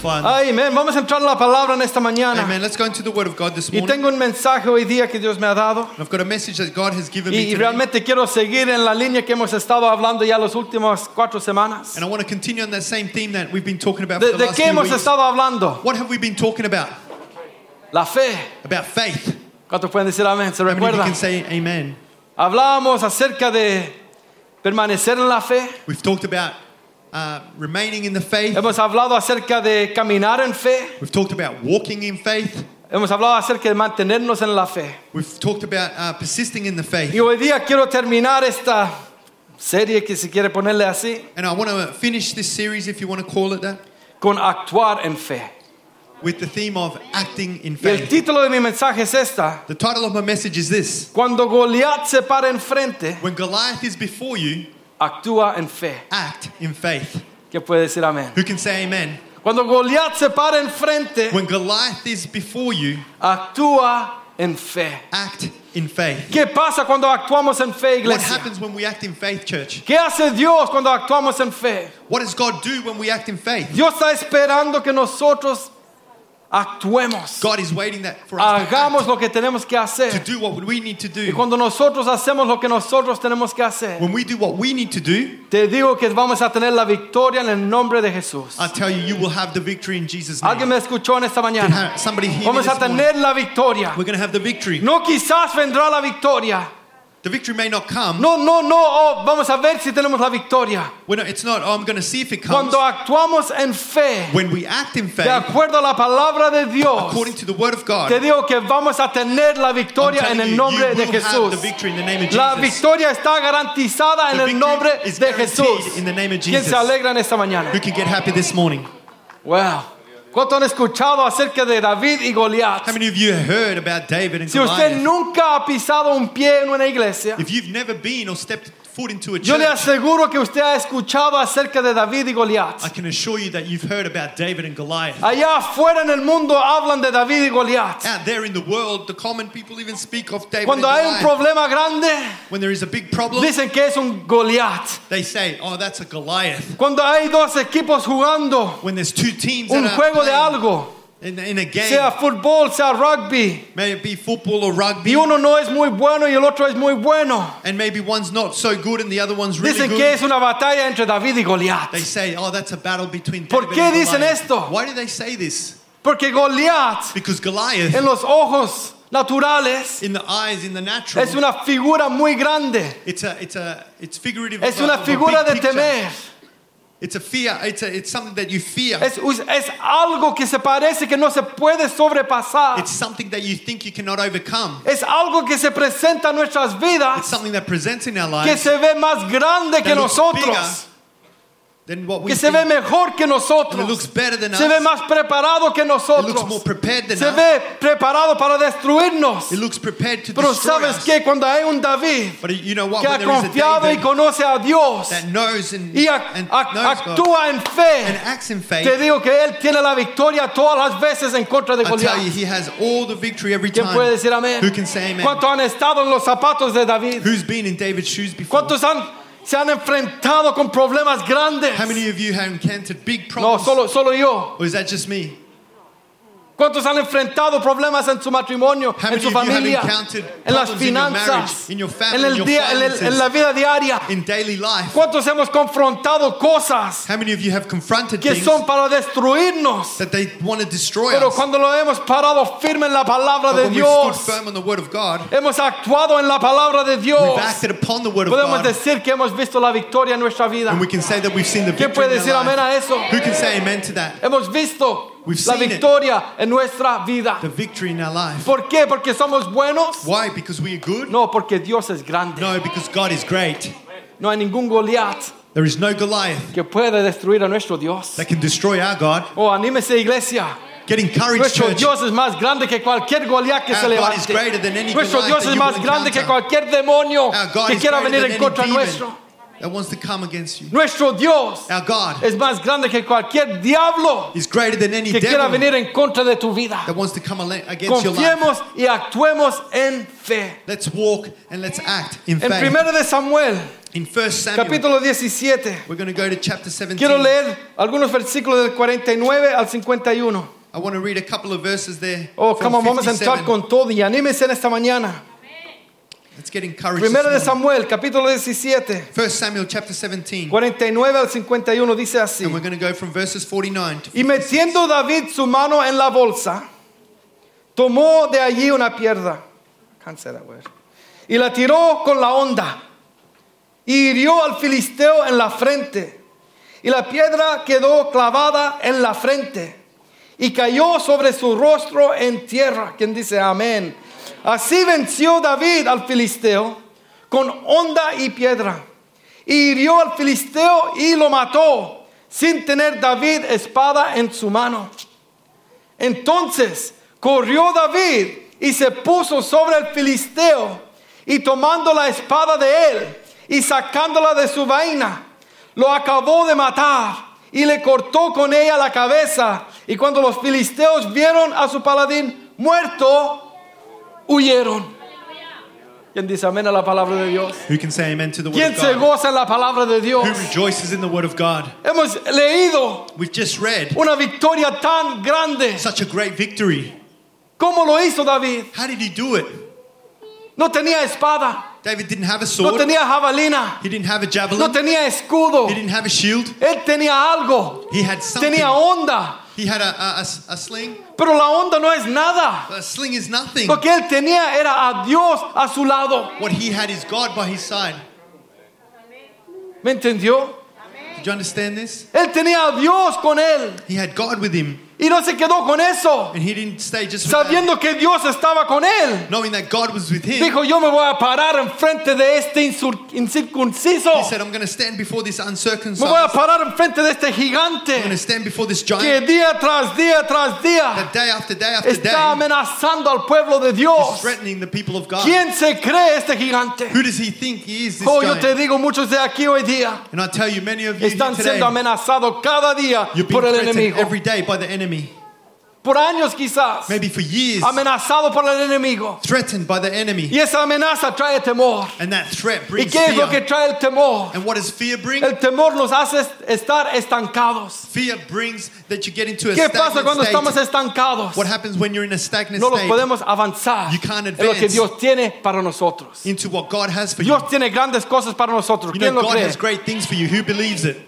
Fun. Amén. Vamos a entrar en la palabra en esta mañana. Amen. Let's go into the Word of God this Y morning. tengo un mensaje hoy día que Dios me ha dado. I've got a message that God has given me y today. realmente quiero seguir en la línea que hemos estado hablando ya las últimas cuatro semanas. And I want to continue on that same theme that we've been talking about ¿De, for the de last qué few hemos weeks. estado hablando? What have we been talking about? La fe. About faith. ¿Cuántos pueden decir amén? ¿Se How many of you recuerdan? can say amen? Hablábamos acerca de permanecer en la fe. We've talked about uh, remaining in the faith. Hemos hablado acerca de caminar en fe. We've talked about walking in faith. Hemos hablado acerca de mantenernos en la fe. We've talked about uh, persisting in the faith. Y hoy día quiero terminar esta serie que si quiere ponerle así, And I want to finish this series, if you want to call it that, con actuar en fe. with the theme of acting in Y el faith. título de mi mensaje es esta. The title of my message is this Cuando Goliat se para enfrente, When Goliath is before you, actúa en fe. act in faith. ¿Qué puede decir amén? Who can say amen? Cuando Goliat se para enfrente, When Goliath is before you, actúa en fe. act in faith. ¿Qué pasa cuando actuamos en fe, What iglesia? happens when we act in faith, church? ¿Qué hace Dios cuando actuamos en fe? What does God do when we act in faith? Dios está esperando que nosotros actuemos. God is waiting that for us to, Hagamos act, lo que tenemos que to do what we need to Y do. cuando nosotros hacemos lo que nosotros tenemos que hacer, When we do what we need to do, te digo que vamos a tener la victoria en el nombre de Jesús. I tell you, you will have the victory in Jesus' Alguien name. me escuchó en esta mañana. Somebody hear me Vamos a this morning. la victoria. We're going to have the victory. No quizás vendrá la victoria. The victory may not come. No, no, no. oh, vamos a ver si tenemos la victoria. We're it's not, oh, I'm going to see if it comes. Cuando actuamos en fe, When we act in faith, de acuerdo a la palabra de Dios, according to the word of God, te digo que vamos a tener la victoria en el you, nombre you de will have Jesús. the victory in the name of La Jesus. victoria está garantizada en The el victory nombre is de Jesús. in the name of ¿Quién Jesus. se alegra en esta mañana? Who can get happy this morning? Wow. ¿Cuánto han escuchado acerca de David y Goliat? How many of you have heard about David and Si usted Goliath? nunca ha pisado un pie en una iglesia, If you've never been or stepped foot into a yo le aseguro que usted ha escuchado acerca de David y Goliat. I can assure you that you've heard about David and Goliath. Allá afuera en el mundo hablan de David y Goliat. Out there in the world, the common people even speak of David Cuando and hay un Goliath. problema grande, When there is a big problem, dicen que es un Goliat. they say, oh, that's a Goliath. Cuando hay dos equipos jugando When there's two teams un that are juego de playing algo, in, in a game, sea fútbol, sea rugby, may it be football or rugby, y uno no es muy bueno y el otro es muy bueno, and maybe one's not so good and the other one's really dicen que good. es una batalla entre David y Goliat. They say, oh, that's a battle between ¿Por qué and dicen Goliath. esto? Why do they say this? Porque Goliat, Because Goliath, en los ojos naturales, in the eyes, in the natural, es una figura muy grande. it's a, it's a, it's figurative. Es uh, a- una figura de picture. temer. It's a fear. It's a, it's something that you fear. Es, es algo que se parece que no se puede sobrepasar. It's something that you think you cannot overcome. Es algo que se presenta en nuestras It's something that presents in our que lives se ve más grande que nosotros, bigger than what we que se ve mejor que it looks nosotros, better than se ve us. más preparado que It looks more nosotros, prepared than se us. ve preparado para destruirnos. It looks prepared to Pero destroy sabes us. que cuando hay un David But you know what? que ha When there is a confiado y David conoce a Dios that knows and, y ac- and ac- knows God actúa en and fe, acts in faith, te digo que él tiene la victoria todas las veces en contra de I tell you, Goliat. he has all the victory every ¿Quién time. puede decir amén? Who can say amen? ¿Cuántos han estado en los zapatos de David? Who's been in David's shoes before? ¿Cuántos han, se han enfrentado con problemas grandes? How many of you have encountered big problems? No, solo, solo yo. Or is that just me? ¿Cuántos han enfrentado problemas en su matrimonio, How en su familia, en las problems in your finanzas, marriage, in your family, en, el día, en, el- en la vida diaria? In daily life? ¿Cuántos hemos confrontado cosas How many of you have confronted que son para destruirnos? that they want to destroy Pero cuando lo hemos parado firme en la palabra But de Dios, firm on the word of God, hemos actuado en la palabra de Dios, we've acted upon the word of podemos God, decir que hemos visto la victoria en nuestra vida. and we can say that we've seen the ¿Quién puede decir amén a eso? Who can say amen to that? Hemos visto We've la seen victoria en nuestra vida. The victory in our life. ¿Por qué? ¿Porque somos buenos? Why? Because we are good? No, porque Dios es grande. No, because God is great. No hay ningún Goliat There is no Goliath que pueda destruir a nuestro Dios. that can destroy our God. Oh, anímese iglesia. Get encouraged, Nuestro church. Dios es más grande que cualquier Goliat que Our se God levante. is greater than any Nuestro Goliath Dios that es you más will grande que encounter. cualquier demonio Our God que is quiera greater venir than en any contra demon nuestro. That wants to come against you. Nuestro Dios Our God es más grande que cualquier diablo is greater than any que quiera devil venir en contra de tu vida. that wants to come ale- against your life. Confiemos y actuemos en fe. Let's walk and let's act in En faith. 1 de Samuel, In 1 Samuel, capítulo 17, we're going to go to chapter 17. quiero leer algunos versículos del 49 al 51. I want to read a couple of verses there. Oh, from come on, vamos a 57. entrar con todo y anímese en esta mañana. Let's get encouraged. Primero de. Samuel, capítulo 17, 1 Samuel chapter 17. 49 al 51 dice así. And we're going to go from verses 49 to Y metiendo David su mano en la bolsa, tomó de allí una piedra Can't say that word. y la tiró con la onda y hirió al filisteo en la frente. Y la piedra quedó clavada en la frente y cayó sobre su rostro en tierra. Quien dice amén. Así venció David al filisteo con onda y piedra. Y hirió al filisteo y lo mató sin tener David espada en su mano. Entonces corrió David y se puso sobre el filisteo y tomando la espada de él y sacándola de su vaina, lo acabó de matar y le cortó con ella la cabeza. Y cuando los filisteos vieron a su paladín muerto, huyeron. ¿Quién dice amén a la palabra de Dios? Who can say amen to the word ¿Quién of se God? goza en la palabra de Dios? Who rejoices in the word of God? Hemos leído We've just read una victoria tan grande. such a great victory. ¿Cómo lo hizo David? How did he do it? No tenía espada, David didn't have a no sword. tenía jabalina, He didn't have a javelin. no javelin. tenía escudo. He didn't have a shield. Él tenía algo, He had something. tenía onda, He had a, a, a- sling. pero la onda no es nada. But a sling is nothing. Lo que él tenía era a Dios a su lado. What he had is God by his side. ¿Me entendió? Did you understand this? Él tenía a Dios con él He had God with him. Y no se quedó con eso, And he didn't stay just with that. sabiendo que Dios estaba con él. Knowing that God was with him. Dijo, yo me voy a parar enfrente de este incircunciso. He said, I'm going to stand before this Me voy a parar enfrente de este I'm going to gigante stand before this que giant día tras día tras día day after day after está day amenazando al pueblo de Dios. threatening the people of God. ¿Quién se cree este gigante? Who does he think he is, this Oh, yo te giant? digo, muchos de aquí hoy día And I tell you, many of you here están siendo amenazados cada día por el enemigo. Every day by the enemy. Por años quizás. Maybe for years, Amenazado por el enemigo. threatened by the enemy. Y esa amenaza trae temor. And that threat ¿Y brings qué es lo que fear. trae el temor? And what does fear bring? El temor nos hace estar estancados. Fear brings that you get into a ¿Qué pasa stagnant cuando estamos state. estancados? What happens when you're in a stagnant No state? podemos avanzar You can't en lo que advance. Dios tiene para nosotros. Into what God has for Dios you. tiene grandes cosas para nosotros. You ¿Quién know lo God cree? has great things for you. Who believes it?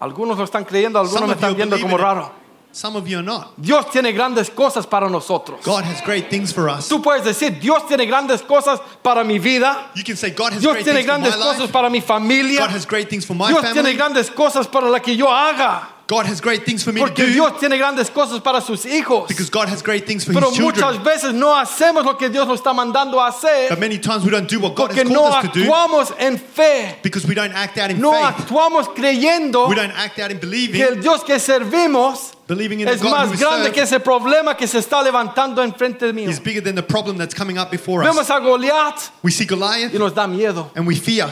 Algunos lo están creyendo, algunos Some me of you están viendo believe como in it. raro. Some of you are not. Dios tiene grandes cosas para nosotros. God has great things for us. Tú puedes decir, Dios tiene grandes cosas para mi vida. You can say God has Dios great tiene things for my grandes cosas para mi familia. God has great things for my Dios tiene family. grandes cosas para la que yo haga. God has great things for me to do. Dios tiene grandes cosas para sus hijos. Because God has great things for Pero His muchas children. veces no hacemos lo que Dios nos está mandando a But many times we don't do what God porque has no us to do actuamos en fe. because we don't act out in No faith. actuamos creyendo We don't act out in believing. que el Dios que servimos believing in the es God who más we grande que serve ese problema que se está levantando enfrente mío. is bigger than the problem that's coming up before us. Vemos a Goliat We see y Goliath nos da miedo. and we fear.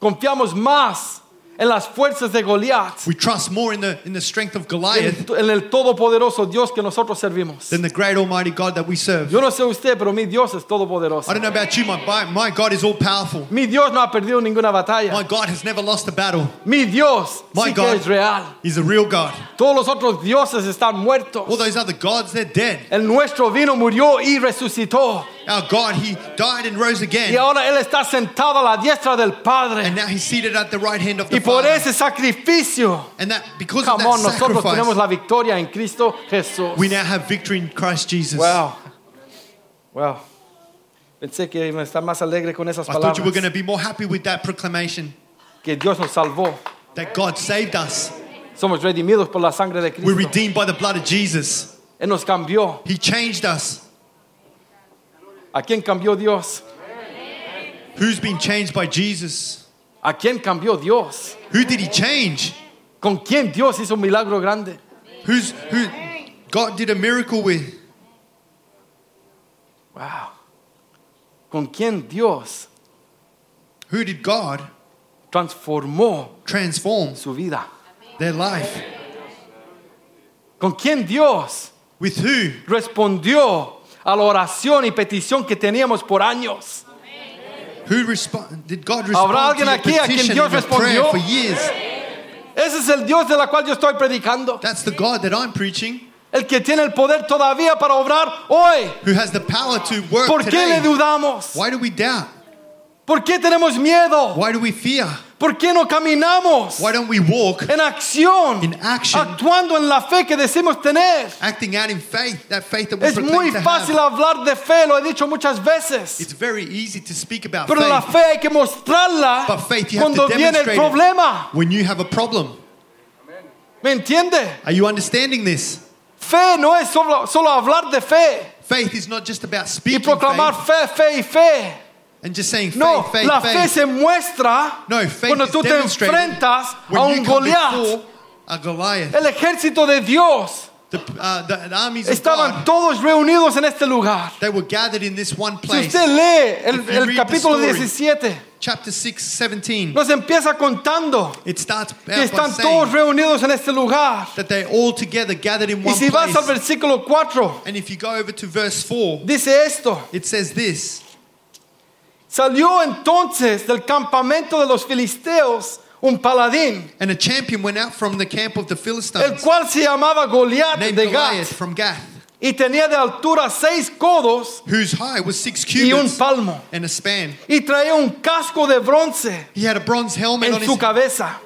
Confiamos más en las fuerzas de Goliat We trust more in the in the strength of Goliath en el todopoderoso Dios que nosotros servimos. than the great Almighty God that we serve. Yo no sé usted, pero mi Dios es todopoderoso. I don't know about you, my my God is all powerful. Mi Dios no ha perdido ninguna My batalla. God has never lost a battle. Mi Dios My sí que God es real. He's a real God. Todos los otros dioses están muertos. All those other gods, they're dead. El nuestro vino, murió y resucitó. Our God, He died and rose Y again. ahora Él está sentado a la diestra del And now He's seated at the right hand of the Y por Father. ese sacrificio, And that because of come that on, nosotros tenemos sacrifice, la victoria en Cristo Jesús. we now have victory in Christ Jesus. Wow. Wow. Pensé que iba a estar más alegre con esas I thought you were going to be more happy with that proclamation Que Dios nos salvó. that God saved us. Somos redimidos por la sangre de Cristo. We're redeemed by the blood of Jesus. Él nos cambió. He changed us. ¿A quién cambió Dios? Who's been changed by Jesus? ¿A quién cambió Dios? Who did He change? ¿Con quién Dios hizo un milagro grande? Who's who? God did a miracle with. Wow. ¿Con quién Dios Who did God transformó transform su vida? their life? ¿Con quién Dios With who? respondió a la oración y petición que teníamos por años? Who? Did God ¿Habrá respond to alguien aquí a quien Dios respondió? Ese es el Dios de la cual yo estoy predicando. That's the God that I'm preaching, El que tiene el poder todavía para obrar hoy. who has the power to work ¿Por qué le dudamos? Why do we doubt? ¿Por qué tenemos miedo? Why do we fear? ¿Por qué no caminamos Why don't we walk en acción? In action. Actuando en la fe que decimos tener. acting out in faith, that faith that we Es muy to fácil have? hablar de fe, lo he dicho muchas veces. It's very easy to speak about Pero la faith fe hay que mostrarla But faith, you have cuando to viene el demonstrate it. problema. when you have a problem. ¿Me entiende? Are you understanding this? Fe no es solo, solo hablar de fe Faith is not just about y speaking proclamar faith fe, fe y fe. And just saying faith, No, faith, la fe faith. se muestra No, faith cuando is tú te demonstrated enfrentas when a you un come Goliat. before a Goliath. El ejército de Dios The, uh, the, the armies of estaban God, todos reunidos en este lugar. they were gathered in this one Si place. usted lee el, If you el read the capítulo story, 17, Chapter 6, 17. nos empieza contando It starts que by están todos saying reunidos en este lugar. that they're all together gathered in Y one si vas al place. versículo 4, And if you go over to verse 4, dice esto. it says this Salió entonces del campamento de los filisteos un paladín, And a champion went out from the camp of the el Philistines, cual se llamaba Goliat named de Goliath Gat, from Gath, y tenía de altura seis codos whose height was six y un cubits palmo, and a span. y traía un casco de bronce He had a bronze helmet on en su his cabeza,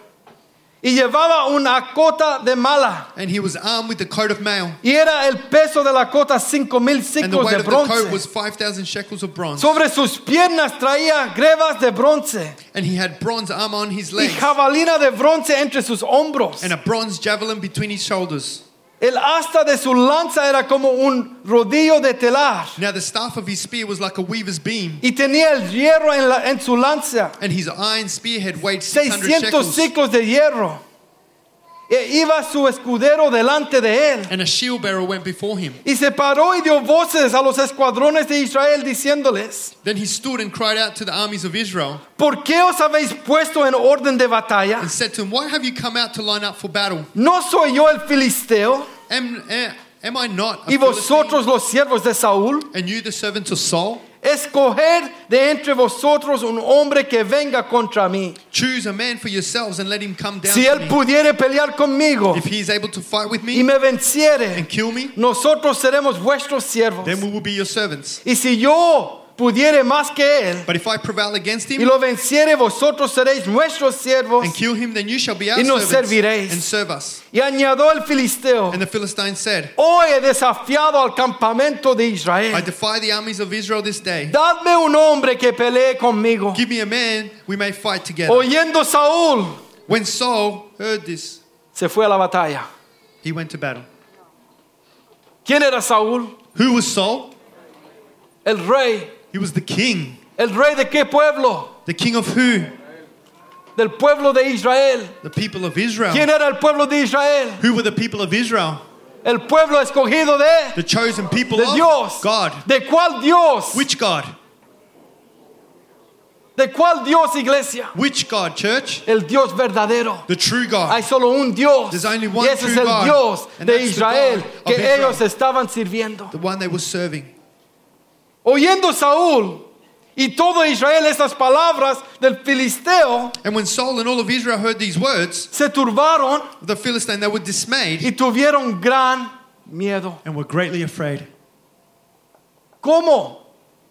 y llevaba una cota de malla, and he was armed with the coat of mail. y era el peso de la cota cinco mil And the weight de of the coat bronce. was 5,000 shekels of bronze. Sobre sus piernas traía grebas de bronce And he had bronze armor on his y legs jabalina de bronce entre sus hombros. and a bronze javelin between his shoulders. El asta de su lanza era como un rodillo de telar Now the staff of his spear was like a weaver's beam, y tenía el hierro en, la- en su lanza, and his iron spearhead weighed 600 600 shekels. siclos de hierro. Iba su escudero delante de él. And a shield bearer went before him. Y se paró y dio voces a los escuadrones de Israel diciéndoles, Then he stood and cried out to the armies of Israel ¿por qué os habéis puesto en orden de batalla? and said to them, Why have you come out to line up for battle? ¿No soy yo el filisteo Am, eh, am I not a y Philistine? vosotros los siervos de Saúl? and you the servant of Saul? Escoger de entre vosotros un hombre que venga contra mí. Choose a man for yourselves and let him come down Si to él me. pudiere pelear conmigo If he is able to fight with me y me me venciere, and kill me, nosotros seremos vuestros siervos. then we will be your servants. Y si yo pudiere más que él But if I prevail against y him lo venciere, vosotros seréis nuestros siervos. and kill him, then you shall be our Y nos servants serviréis. and serve us. Y añadió el filisteo, And the Philistine said, hoy he desafiado al campamento de I Israel. defy the armies of Israel this day. Dadme un hombre que pelee conmigo. Give me a man, we may fight together. Oyendo Saúl, When Saul heard this, se fue a la batalla. he went to battle. ¿Quién era Saúl? Who was Saul? El rey. He was the king. ¿El rey de qué pueblo? The king of who? Del pueblo de Israel. The people of Israel. ¿Quién era el pueblo de Israel? Who were the people of Israel? El pueblo escogido de, The chosen people de of Dios. God. ¿De cuál Dios? Which God? ¿De cuál Dios, iglesia? Which God, church? El Dios verdadero. The true God. Hay solo un Dios. There's only one y ese true es el God, Dios de Israel que Israel. ellos estaban sirviendo. The one they were serving. Oyendo Saúl y todo Israel estas palabras del filisteo, And when Saul and all of Israel heard these words, se turbaron the Philistine, they were dismayed y tuvieron gran miedo. and were greatly afraid. ¿Cómo?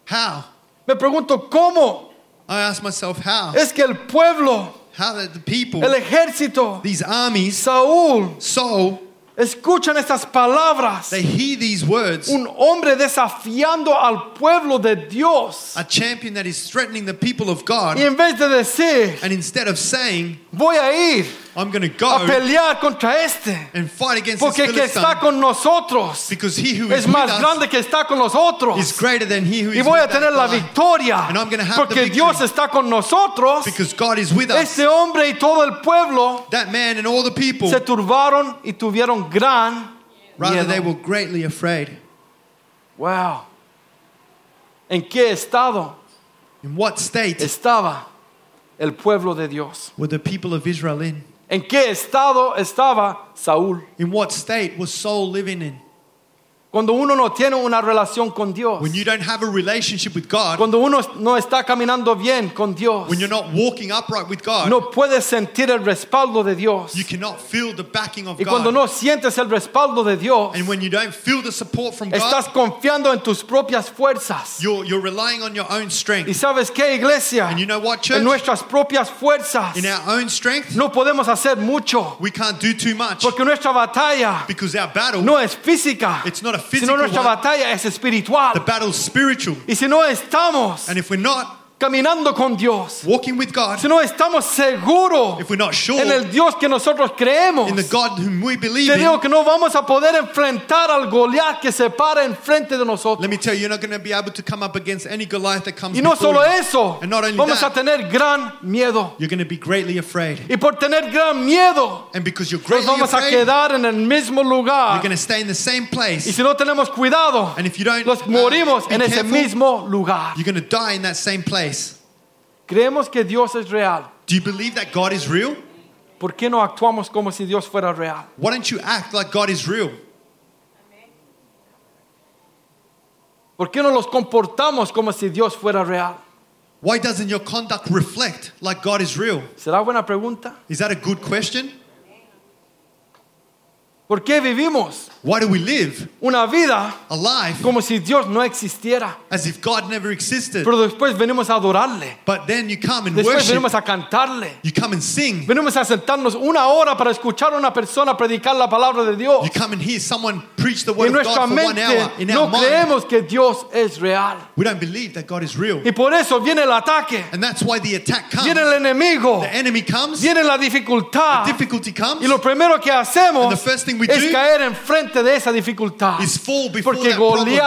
How? Me pregunto, ¿cómo? I asked myself, how? Es que el pueblo, How that the people, el ejército, these armies, Saúl, Saul, escuchan estas palabras. they hear these words. Un hombre desafiando al pueblo de Dios. A champion that is threatening the people of God. Y en vez de decir, And instead of saying, voy a ir, I'm going to a go pelear contra este. and fight against Porque el que está con nosotros because he who is es más grande que está con nosotros. is greater than he who Y voy a tener la victoria. And I'm have the Porque victory. Dios está con nosotros. Because God is with us. Este hombre y todo el pueblo That man and all the people, se turbaron y tuvieron gran rather miedo. they were greatly afraid. Wow. ¿En qué estado In what state estaba el pueblo de Dios? were the people of Israel in? ¿En qué estado estaba Saúl? In what state was Saul living in? Cuando uno no tiene una relación con Dios, When you don't have a relationship with God, cuando uno no está caminando bien con Dios, when you're not walking upright with God, no puedes sentir el respaldo de Dios. you cannot feel the backing of God. Y cuando no sientes el respaldo de Dios, And when you don't feel the support from estás God, confiando en tus propias fuerzas. you're, you're relying on your own Y strength. sabes qué, iglesia, And you know what, en church? nuestras propias fuerzas In our own strength, no podemos hacer mucho, we can't do too much porque nuestra batalla because our battle, no es física, it's not a sino physical nuestra one. batalla es espiritual. The battle's spiritual. Y si no estamos And if we're not caminando con Dios, walking with God, si no estamos seguros if we're not sure en el Dios que nosotros creemos, in the God whom we believe te in, digo que no vamos a poder enfrentar al Goliat que se para enfrente de nosotros. let me tell you, you're not going to be able to come up against any Goliath that comes Y no solo you. eso, And not only vamos that, a tener gran miedo. You're going to be greatly afraid. Y por tener gran miedo, And because you're nos vamos a afraid, quedar en el mismo you're lugar. going to stay in the same Y place. si no tenemos cuidado, And if you don't nos uh, morimos en ese careful, mismo lugar. you're going to die in that same place. Creemos que Dios es real. Do you believe that God is real? ¿Por qué no actuamos como si Dios fuera real? Why don't you act like God is real? ¿Por qué no nos comportamos como si Dios fuera real? Why doesn't your conduct reflect like God is real? ¿Será buena pregunta? Is that a good question? ¿Por qué vivimos Why do we live una vida a life como si Dios no existiera? as if God never existed? Pero después venimos a adorarle. But then you come and Después worship, venimos a cantarle. you come and sing, Venimos a sentarnos una hora para escuchar a una persona predicar la palabra de Dios. you come and hear someone preach the word en of God for one hour. In no our mind, creemos que Dios es real. we don't believe that God is real. Y por eso viene el ataque, And that's why the attack comes. viene el enemigo, The enemy comes, viene la dificultad. difficulty comes, Y lo primero que hacemos And the first thing we es do caer enfrente de esa dificultad. is fall before Porque that problem.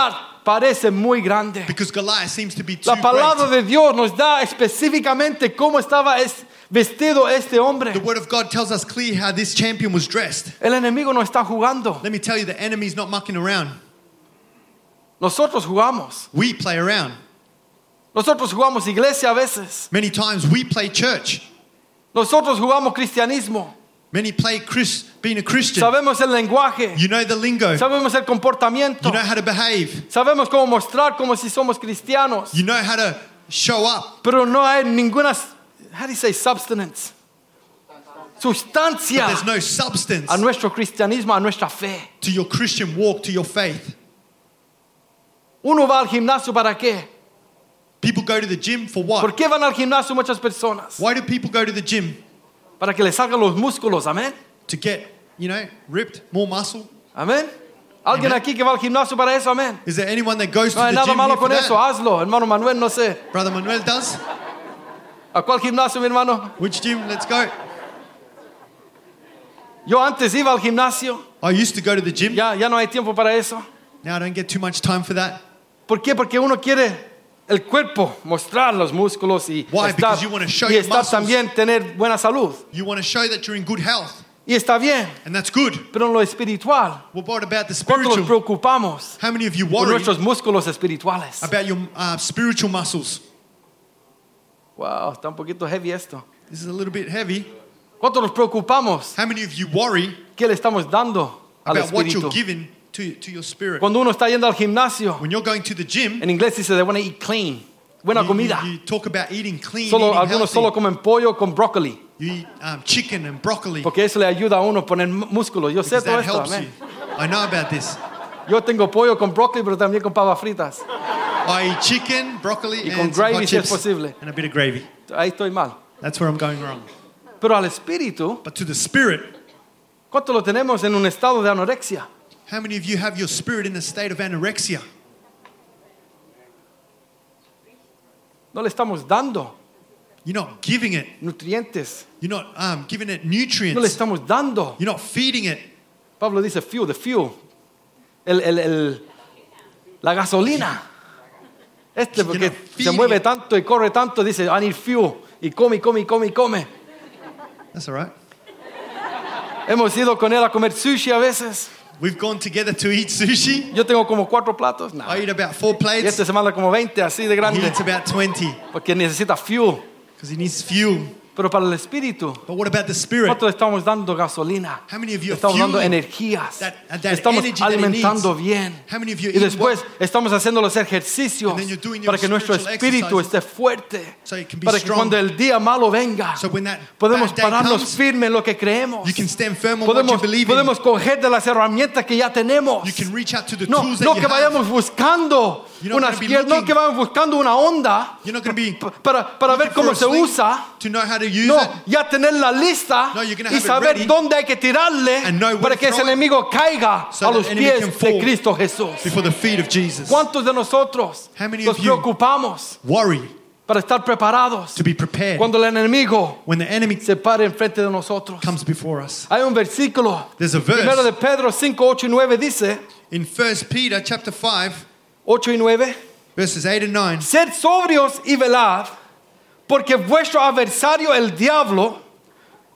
Parece muy grande. Because Goliath seems to be too La palabra great. de Dios nos da específicamente cómo estaba es- vestido este hombre. The word of God tells us clear how this champion was dressed. El enemigo no está jugando. Let me tell you, the enemy's not mucking around. Nosotros jugamos. We play around. Nosotros jugamos iglesia a veces. Many times we play church. Nosotros jugamos cristianismo. Many play Chris, being a Christian. Sabemos el lenguaje. You know the lingo. Sabemos el comportamiento. You know how to behave. Sabemos cómo mostrar como si somos cristianos. You know how to show up. Pero no hay ninguna, how do you say substance? But Sustancia there's no substance a nuestro cristianismo, a nuestra fe. to your Christian walk, to your faith. Uno va al gimnasio para qué? People go to the gym for what? ¿Por qué van al gimnasio muchas personas? Why do people go to the gym? Para que les salgan los músculos, amén. To get, you know, ripped, more muscle? Amén. ¿Alguien Amen. aquí que va al gimnasio para eso? Amén. Is there anyone that goes No to hay the nada gym malo here for con eso, that? hazlo, hermano Manuel, no sé. Brother Manuel does. ¿A cuál gimnasio, mi hermano? Which gym? Let's go. Yo antes iba al gimnasio, I used to go to the gym. ya, ya no hay tiempo para eso. Now I don't get too much time for that. ¿Por qué? Porque uno quiere el cuerpo, mostrar los músculos y Why? estar, Because you wanna show y your estar muscles. también tener buena salud. You want to show that you're in good health, Y está bien, and that's good. pero en lo espiritual, Well, what about the ¿cuánto nos spiritual? preocupamos How many of you por worry nuestros músculos espirituales? about your uh, spiritual muscles? Wow, está un poquito heavy esto. This is a little bit heavy. ¿Cuánto nos preocupamos? How many of you worry ¿Qué le estamos dando al about what espíritu? you're giving to, to your spirit? Cuando uno está yendo al gimnasio, When you're going to the gym, en inglés dice they want to eat clean, buena you, comida. you, you talk about eating clean, Solo, eating algunos healthy. solo comen pollo con brócoli, You eat um, chicken and broccoli porque eso le ayuda a uno a poner m- músculos. Yo sé todo esto, helps amén. you. I know about this. Yo tengo pollo con brócoli, pero también con papas fritas. I eat chicken, broccoli, Y con gravy si es posible. and a bit of gravy. Ahí estoy mal. That's where I'm going wrong. Pero al espíritu, But to the spirit, ¿cuánto lo tenemos en un estado de anorexia? How many of you have your spirit in a state of anorexia? No le estamos dando You're not giving it. nutrientes. You're not um, giving it nutrients. No le estamos dando. You're not feeding it. Pablo dice fuel, the fuel. El, el- el- la gasolina. Este porque se mueve it. tanto y corre tanto, dice, I need fuel. Y come, come, come, come. That's all right. Hemos ido con él a comer sushi a veces. We've gone together to eat sushi. Yo tengo como cuatro platos. No. I eat about four plates. este se manda como 20 así de He grande. eats about 20 Porque necesita fuel. because he needs fuel. Pero para el espíritu, But what about the spirit? nosotros estamos dando gasolina. How many of you are Estamos dando fueling energías. that- that Estamos energy that it alimentando needs? bien. How many of you Y eat después well? estamos haciendo los ejercicios And then you're doing your para que nuestro spiritual espíritu exercises esté fuerte. so it can be Para que strong. cuando el día malo venga, So when that podemos bad day pararnos comes, firme en lo que creemos. you can stand firm on what you Podemos, in. podemos coger de las herramientas que ya tenemos. You can reach out to the No, tools that no you que have. vayamos buscando You're not unas gonna be pier- no looking- que vayamos buscando una onda You're not going to be pa- para, para ver looking for cómo a se usa. to know how No, ya tener la lista No, you're gonna y saber dónde hay que tirarle para que ese enemigo caiga so a los pies de Cristo Jesús. before the feet of Jesus. ¿Cuántos de nosotros nos preocupamos Worry para estar preparados to be prepared cuando el enemigo when the enemy se pare enfrente de nosotros? comes before us. Hay un versículo, There's a verse. primero de Pedro 5, 8 y 9 dice, In 1 Peter chapter 5, 8 y 9, verses 8 and 9, Sed sobrios y velad, porque vuestro adversario el diablo,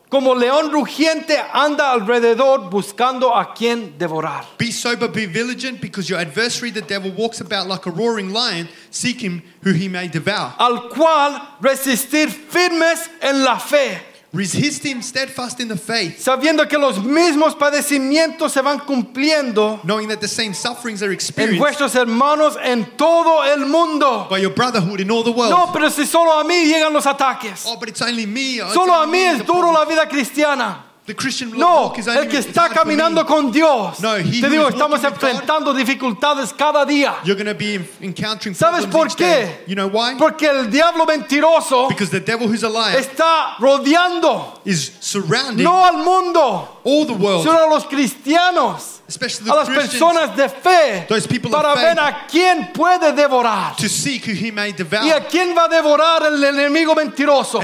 como león rugiente, anda alrededor buscando a quien devorar. Be sober, be vigilant, because your adversary, the devil, walks about like a roaring lion, seeking who he may devour. Al cual resistir firmes en la fe, Resist him steadfast in the faith, sabiendo que los mismos padecimientos se van cumpliendo knowing that the same sufferings are en experienced vuestros hermanos en todo el mundo. by your brotherhood in all the world. No, pero si solo a mí llegan los ataques. Oh, but it's only me. Solo a mí es duro la vida cristiana. No, el que está caminando con Dios. Te digo, estamos enfrentando dificultades cada día. ¿Sabes por qué? Porque el diablo mentiroso está rodeando no al mundo, sino a los cristianos. a las personas de fe para ver a quién puede devorar y a quién va a devorar el enemigo mentiroso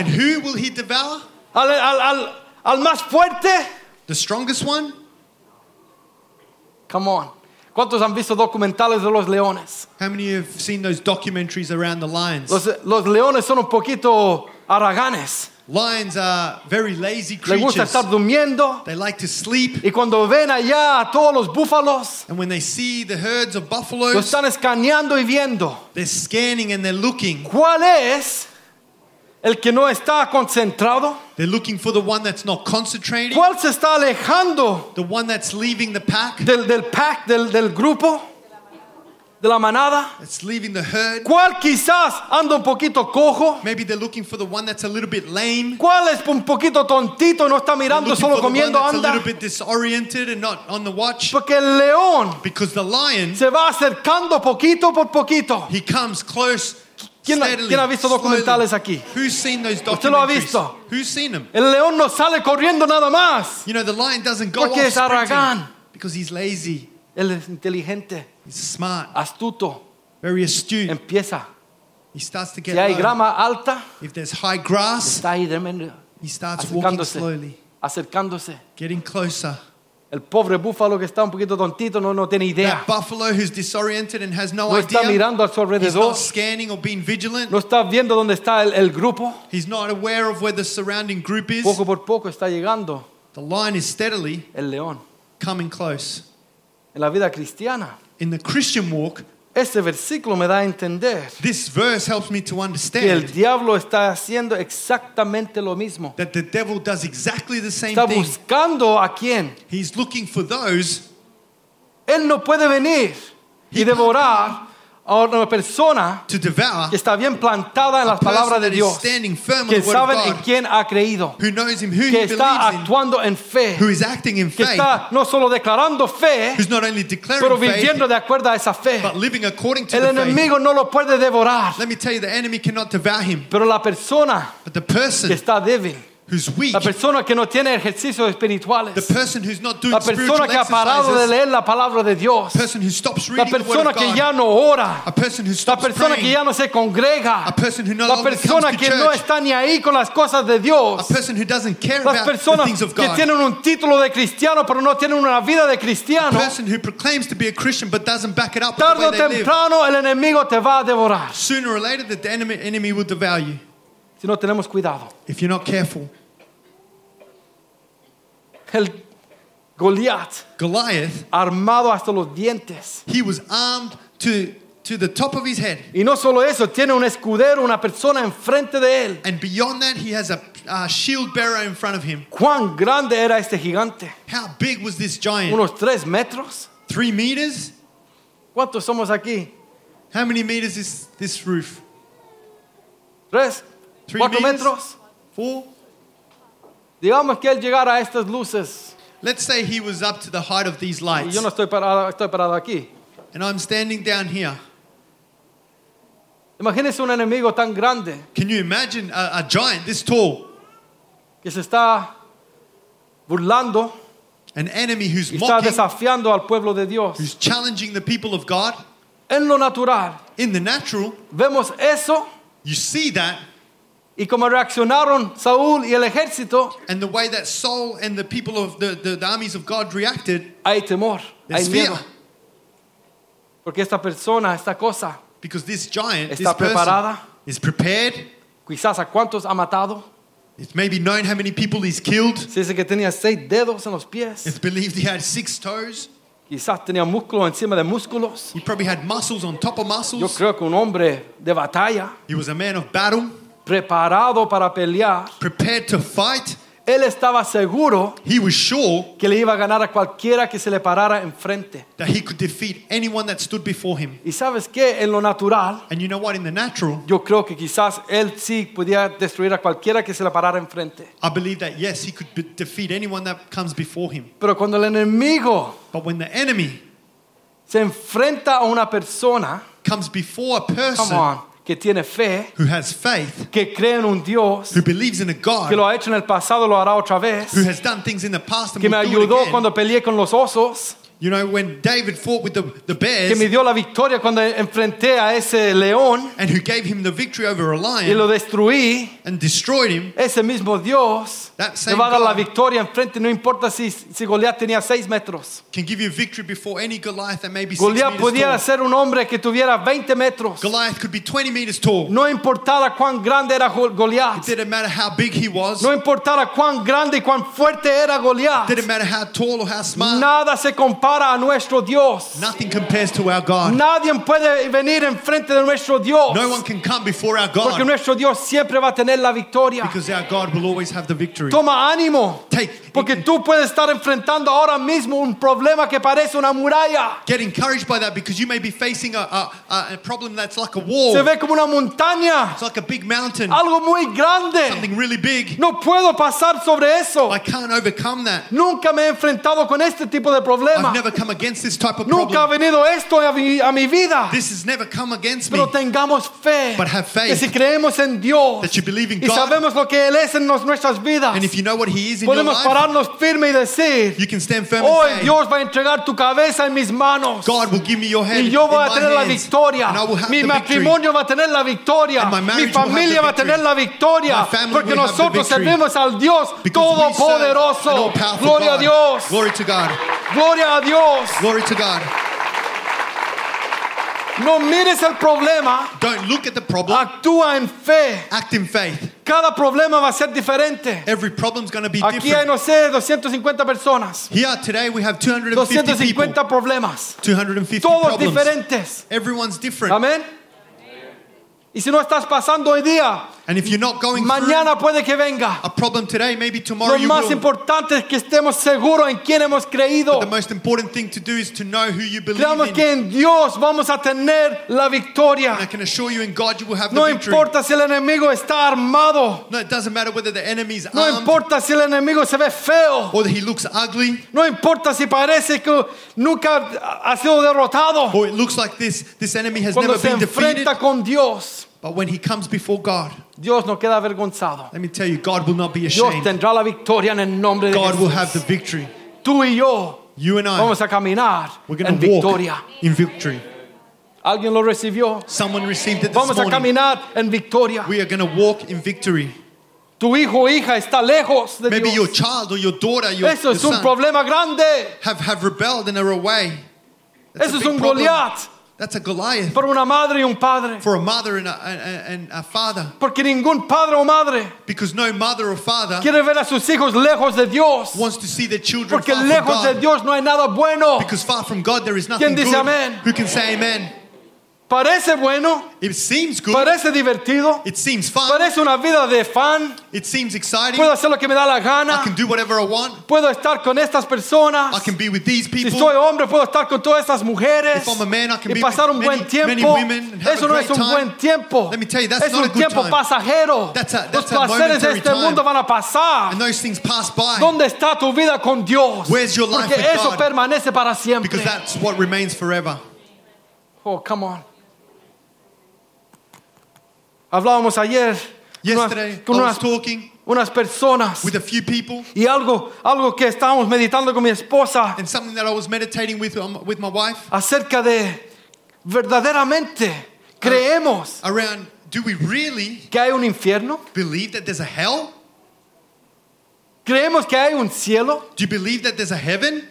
al, al, al al más fuerte. The strongest one? Come on. ¿Cuántos han visto documentales de los leones? How many have seen those documentaries around the lions? Los, los leones son un poquito haraganes. Lions are very lazy Le gusta creatures. estar durmiendo. They like to sleep. Y cuando ven allá a todos los búfalos, And when they see the herds of lo buffaloes, están escaneando y viendo. they're scanning and they're looking. ¿Cuál es el que no está concentrado? They're looking for the one that's not concentrating, ¿Cuál se está alejando the one that's leaving the pack, del, del pack, del, del grupo, de la manada? that's leaving the herd. ¿Cuál quizás anda un poquito cojo? Maybe they're looking for the one that's a little bit lame. ¿Cuál es un poquito tontito no está mirando, solo comiendo that's a anda? little bit disoriented and not on the watch. Porque el león Because the lion, se va acercando poquito por poquito. he comes close. ¿Quién, quién ha visto documentales aquí? Who's seen those ¿Usted lo ha visto? Who's seen them? El león no sale corriendo nada más. You know, the lion doesn't go Porque es because he's lazy. Él es inteligente, He's smart, astuto. very astute. Empieza. He starts to get Si hay grama alta, If there's high grass, está ahí tremendo, he starts walking slowly, acercándose. getting closer. El pobre búfalo que está un poquito tontito no, no tiene idea. That buffalo who's disoriented and has no No está idea, mirando a su he's alrededor. not scanning or being vigilant. No está viendo dónde está el, el grupo. He's not aware of where the surrounding group is. Poco por poco está llegando The lion is steadily el león. coming close. En la vida cristiana, In the Christian walk, este versículo me da a entender this verse helps me to que el understand diablo está haciendo exactamente lo mismo. that the devil does exactly the same Está thing. buscando a quién. He's looking for those Él no puede venir y devorar a una persona to devour que está bien plantada en las palabras person de Dios, que saben en quién ha creído, who knows him, who que está actuando en fe, who is acting in que faith, está no solo declarando fe, who's not only pero faith, viviendo de acuerdo a esa fe. but living according to El the faith. enemigo no lo puede devorar, Let me tell you, the enemy cannot devour him, pero la persona but the que person está débil, who's weak, la persona que no tiene ejercicios the person who's not doing la spiritual persona que ha parado de leer la palabra de Dios, the person who stops la reading the word persona of que God, ya no ora, a person who la stops persona que praying, ya no se congrega, a person who no la longer comes persona to que no church, está ni ahí con las cosas de a Dios, person who doesn't care las about the personas things of que God, tienen un título de cristiano pero no tienen una vida de a cristiano, person who proclaims to be a Christian but doesn't back it up with the tarde o way they live. temprano el enemigo te va a devorar Sooner or later, the enemy, enemy will devour you si no tenemos cuidado. if you're not careful. El Goliat, Goliath, armado hasta los dientes. he was armed to, to the top of his head. Y no solo eso, tiene un escudero, una persona enfrente de él. And beyond that, he has a, a shield bearer in front of him. ¿Cuán grande era este gigante? How big was this giant? ¿Unos tres metros? Three meters? ¿Cuántos somos aquí? How many meters is this roof? ¿Tres? Three ¿Cuatro meters? metros? Four? Digamos que él llegara a estas luces. Let's say he was up to the height of these Y lights. yo no estoy parado, estoy parado aquí. And I'm standing down here. Imagínese un enemigo tan grande Can you imagine a, a giant this tall? que se está burlando An enemy who's y está mocking, desafiando al pueblo de Dios. who's challenging the people of God. En lo natural, In the natural, vemos eso you see that y como reaccionaron Saúl y el ejército, and the way that Saul and the people of the, the, the armies of God reacted, hay temor, hay there's fear. miedo. Porque esta persona, esta cosa, Because this giant, this Está person, preparada. is prepared. quizás a cuántos ha matado. It's maybe known how many people he's killed. Se dice que tenía seis dedos en los pies. It's believed he had six toes. Quizás tenía músculo encima de músculos. He probably had muscles on top of Yo muscles. creo que un hombre de batalla, He was a man of battle, preparado para pelear, prepared to fight. él estaba seguro He was sure que le iba a ganar a cualquiera que se le parara enfrente. that he could defeat anyone that stood before him. Y sabes qué, en lo natural, And you know what? In the natural, yo creo que quizás él sí podía destruir a cualquiera que se le parara enfrente. I believe that yes, he could be- defeat anyone that comes before him. Pero cuando el enemigo But when the enemy se enfrenta a una persona, comes before a come person on, que tiene fe, who has faith, que cree en un Dios, who believes in a que God, lo ha hecho en el pasado, lo hará otra vez, who has done things in the past and que me will do it ayudó again. cuando peleé con los osos, You know, when David fought with the, the que me bears dio la victoria cuando enfrenté a ese león and who gave him the victory over a y lo lion destruí, and destroyed him, ese mismo Dios That me same va a dar la God. victoria enfrente, no importa si, si Goliat tenía seis metros. can give you victory before any Goliath that may be six Goliat meters podía tall. ser un hombre que tuviera 20 metros. Goliath could be 20 meters tall. No importara cuán grande era Go- It Goliat. didn't matter how big he was. No importara cuán grande y cuán fuerte era Goliat. Didn't matter how tall or how smart. Nada se compara a nuestro Dios. Nothing compares to our God. Nadie puede venir enfrente de nuestro Dios. No one can come before our Porque God nuestro Dios siempre va a tener la victoria. because our God will always have the victory. Toma ánimo. Take, Porque tú puedes estar enfrentando ahora mismo un problema que parece una muralla. get encouraged by that because you may be facing a, a, a- problem that's like a wall. Se ve como una montaña. It's like a big mountain, Algo muy grande. something really big. No puedo pasar sobre eso. I can't overcome that. Nunca me he enfrentado con este tipo de problema. I've never come against this type of Nunca ha problem. venido esto a mi, a mi vida. This has never come against me. Pero tengamos fe. But have faith Que si creemos en Dios that you believe in y God. sabemos lo que Él es en nuestras vidas, And if you know what He is in your podemos life, pararnos firme y decir, you can stand firm hoy and say, Dios va a entregar tu cabeza en mis manos. God will give me your hand Y yo voy a tener la hands, victoria. and I will have Mi matrimonio va a tener la victoria. My Mi marriage will have familia va a tener victory. la victoria. My family Porque will have the nosotros victory. servimos al Dios Because we serve an Todopoderoso. Gloria a God. Dios. Glory to God. Gloria a Dios. Glory to God. No mires el problema. Don't look at the problem. Actúa en fe. Act in faith. Cada problema va a ser diferente. Every problem's going to be Aquí hay, different. no sé, 250 personas. Here today we have 250 people. 250 problemas. 250 Todos problems. diferentes. Everyone's different. Amén. Y si no estás pasando hoy día, And if you're not going through mañana puede que venga. a problem today, maybe tomorrow Lo you más will. importante es que estemos seguros en quién hemos creído. The most important thing to do is to know who you believe Creamos in. que en Dios vamos a tener la And I victoria. can assure you in God you will have No the victory. importa si el enemigo está armado. No, it doesn't matter whether the enemy's No armed importa si el enemigo se ve feo. or that he looks ugly No importa si parece que nunca ha sido derrotado. or it looks like this this enemy has Cuando never se been defeated. enfrenta con Dios, But when he comes before God, Dios no queda avergonzado. let me tell you, God will not be Dios ashamed. tendrá la victoria en el nombre de God will have the victory. Tú y yo You and I, vamos a caminar we're en going to walk victoria. in victory. ¿Alguien lo recibió? Someone received it this Vamos a morning. caminar en victoria. We are going to walk in victory. Tu hijo o hija está lejos de Maybe your child or your daughter, your, Eso your es un son, problema grande. have, have rebelled and are away. That's Eso a es un problem. Goliat That's a Goliath para una madre y un padre. for a mother and a, and, a father. Porque ningún padre o madre Because no mother or father quiere ver a sus hijos lejos de Dios. wants to see their children Porque far from lejos de Dios no hay nada bueno. Because far from God there is nothing ¿Quién dice good. amén? Who can say amen? Parece bueno, It seems good. parece divertido, It seems fun. parece una vida de fan. It seems exciting. Puedo hacer lo que me da la I gana. can do whatever I want. Puedo estar con estas personas. I can be with these Si people. soy hombre, puedo estar con todas estas mujeres If I'm a man, I can y be pasar with un buen many- tiempo. many women and have Eso a no es un time. buen tiempo. Let me tell you, that's es not a un good tiempo time. pasajero. That's a- Los that's a placeres de este time. mundo van a pasar. And those things pass by. ¿Dónde está tu vida con Dios? Where's your life Porque with eso God? permanece para siempre. Because that's what remains forever. Oh, come on. Hablábamos ayer Yesterday, con I unas, was talking unas personas with a few people, y algo, algo que estábamos meditando con mi esposa and something that I was meditating with, um, with my wife acerca de verdaderamente creemos around do we really que hay un infierno, believe that there's a hell? creemos que hay un cielo. Do you believe that there's a heaven?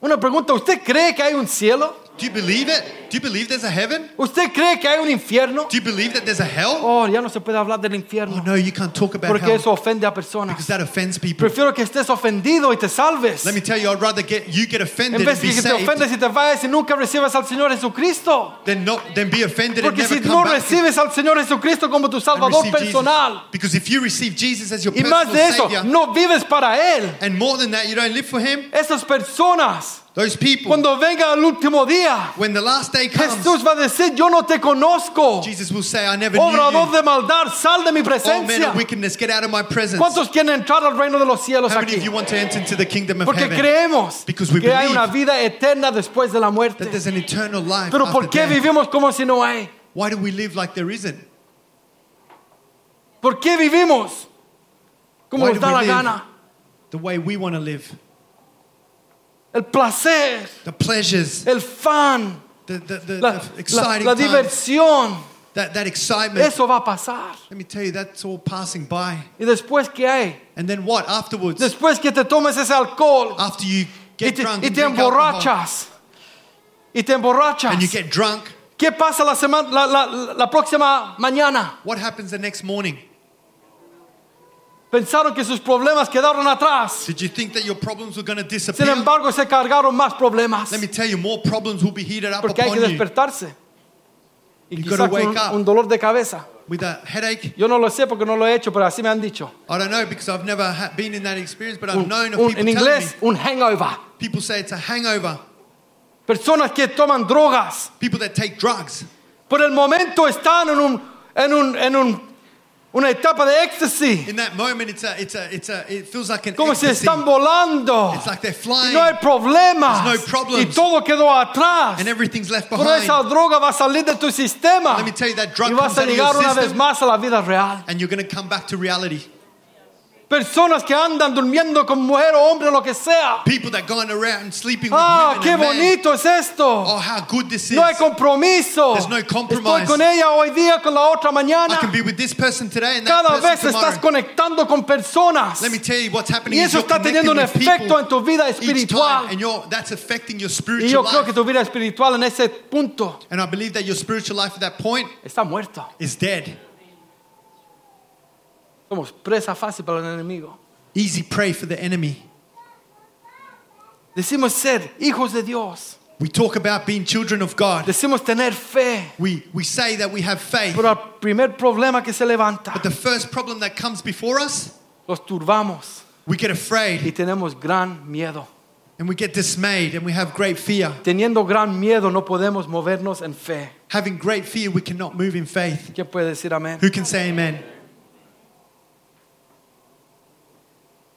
Una pregunta, ¿usted cree que hay un cielo? Do you believe it? Do you believe there's a heaven? ¿Usted cree que hay un infierno? Do you believe that there's a hell? Oh, ya no se puede hablar del infierno. Oh no, you can't talk about porque hell eso ofende a personas. because that offends people. Prefiero que estés ofendido y te salves. Let me tell you, I'd rather get you get offended En vez de que te ofendes y te vayas y nunca recibas al Señor Jesucristo. than not than be offended and Porque never si no recibes al Señor Jesucristo como tu Salvador receive Jesus. personal, Because if you receive Jesus as your y más personal de eso, savior, no vives para Él. and more than that, you don't live for Him. Esas personas, Those people, cuando venga el último día, when the last day comes, Jesús va a decir, yo no te conozco. Jesus will say, "I never knew you." de maldad, sal de mi oh, All men presencia. of wickedness, get out of my presence. ¿Cuántos quieren entrar al reino de los cielos How many of you want to enter into the kingdom of Porque heaven? creemos Because we que hay believe una vida eterna después de la That there's an eternal life. Pero after ¿por qué death. vivimos como si no hay? Why do we live like there isn't? ¿Por qué vivimos como Why nos do da we la live gana? the way we want to live? El placer, The pleasures, el fan, the, the, the, la, the exciting la times, diversión. that, that excitement. Eso va a pasar. Let me tell you, that's all passing by. ¿Y después qué hay? And then what afterwards? Después que te tomes ese alcohol After you y get te, drunk y and te drink alcohol, emborrachas. Y te emborrachas. and you get drunk, ¿Qué pasa la, semana, la, la- la próxima mañana? what happens the next morning? Pensaron que sus problemas quedaron atrás. Did you think that your problems were going to Sin disappear? embargo, se cargaron más problemas. Let me tell you, more problems will be heated up Porque hay que you despertarse. Y You quizá gotta con un, wake up. un dolor de cabeza. with a headache. Yo no lo sé porque no lo he hecho, pero así me han dicho. I don't know because I've never been in that experience, but I've Un- known of un- people en inglés, me. un hangover. People say it's a hangover. Personas que toman drogas. People that take drugs. Por el momento están en, un, en, un, en un- una etapa de éxtasis. In that moment, it's a, it's a, it's a, it feels like an Como ecstasy. están volando. It's like they're Y flying, no hay problemas. There's no problems. Y todo quedó atrás. and everything's left Pero behind. esa droga va a salir de tu sistema. Let me tell you, that drug Y vas comes a out of your una vez system, más a la vida real. and you're going to come back to reality. Personas que andan durmiendo con mujer o hombre o lo que sea. People that going around sleeping with Ah, women qué and men. bonito es esto. Oh, how good this is! No hay compromiso. There's no Estoy compromise. con ella hoy día, con la otra I mañana. can be with this person today and that Cada vez person estás tomorrow. conectando con personas. Let me tell you what's happening Y eso está teniendo un efecto en tu vida espiritual. and you're, that's affecting your Y spiritual yo creo life. que tu vida espiritual en ese punto And I believe that your spiritual life at that point está muerto. is dead. Somos presa fácil para el enemigo. Easy prey for the enemy. Decimos ser hijos de Dios. We talk about being children of God. Decimos tener fe. We, we say that we have faith. Pero el primer problema que se levanta, But the first problem that comes before us, los turbamos we get y afraid tenemos gran miedo. and we get dismayed and we have great fear. Teniendo gran miedo no podemos movernos en fe. Having great fear, we cannot move in faith. ¿Quién puede decir amén? Who can say amen?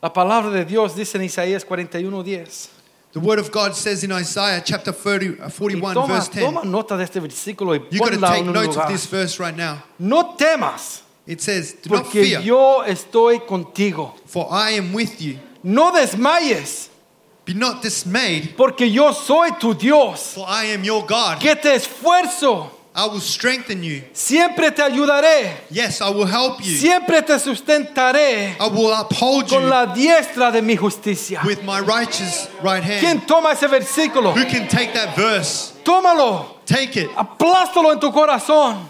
La palabra de Dios dice en Isaías 41:10. The word of God says in Isaiah chapter 30, uh, 41, toma, verse 10. toma nota de este versículo y You got to take notes of lugar. this verse right now. No temas, It says, Do not fear, yo estoy contigo. for I am with you. No desmayes, Be not dismayed, porque yo soy tu Dios. for I am your God. Que te esfuerzo, I will strengthen you. siempre te ayudaré, Yes, I will help you. siempre te sustentaré I will uphold con you la diestra de mi justicia. with my righteous right hand. ¿Quién toma ese versículo? Who can take that verse? Tómalo, Take it. aplástalo en tu corazón.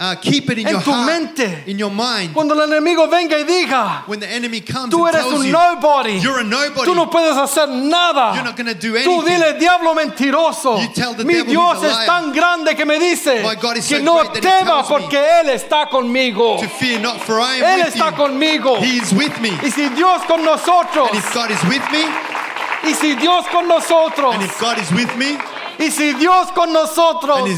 Uh, keep it in En your tu heart, mente. in your mind. Cuando el enemigo venga y diga, When the enemy comes tú eres un you, nobody, you're a nobody, tú no puedes hacer nada. you're not going to do Tú anything. dile, diablo mentiroso. You tell the Mi devil Dios es tan grande que me dice que so no tema porque Él está conmigo. To fear not, for I am Él with está you. conmigo. He is with me. Y si Dios con nosotros, And if God is with me, y si Dios con nosotros, and if God is with me, y si Dios con nosotros,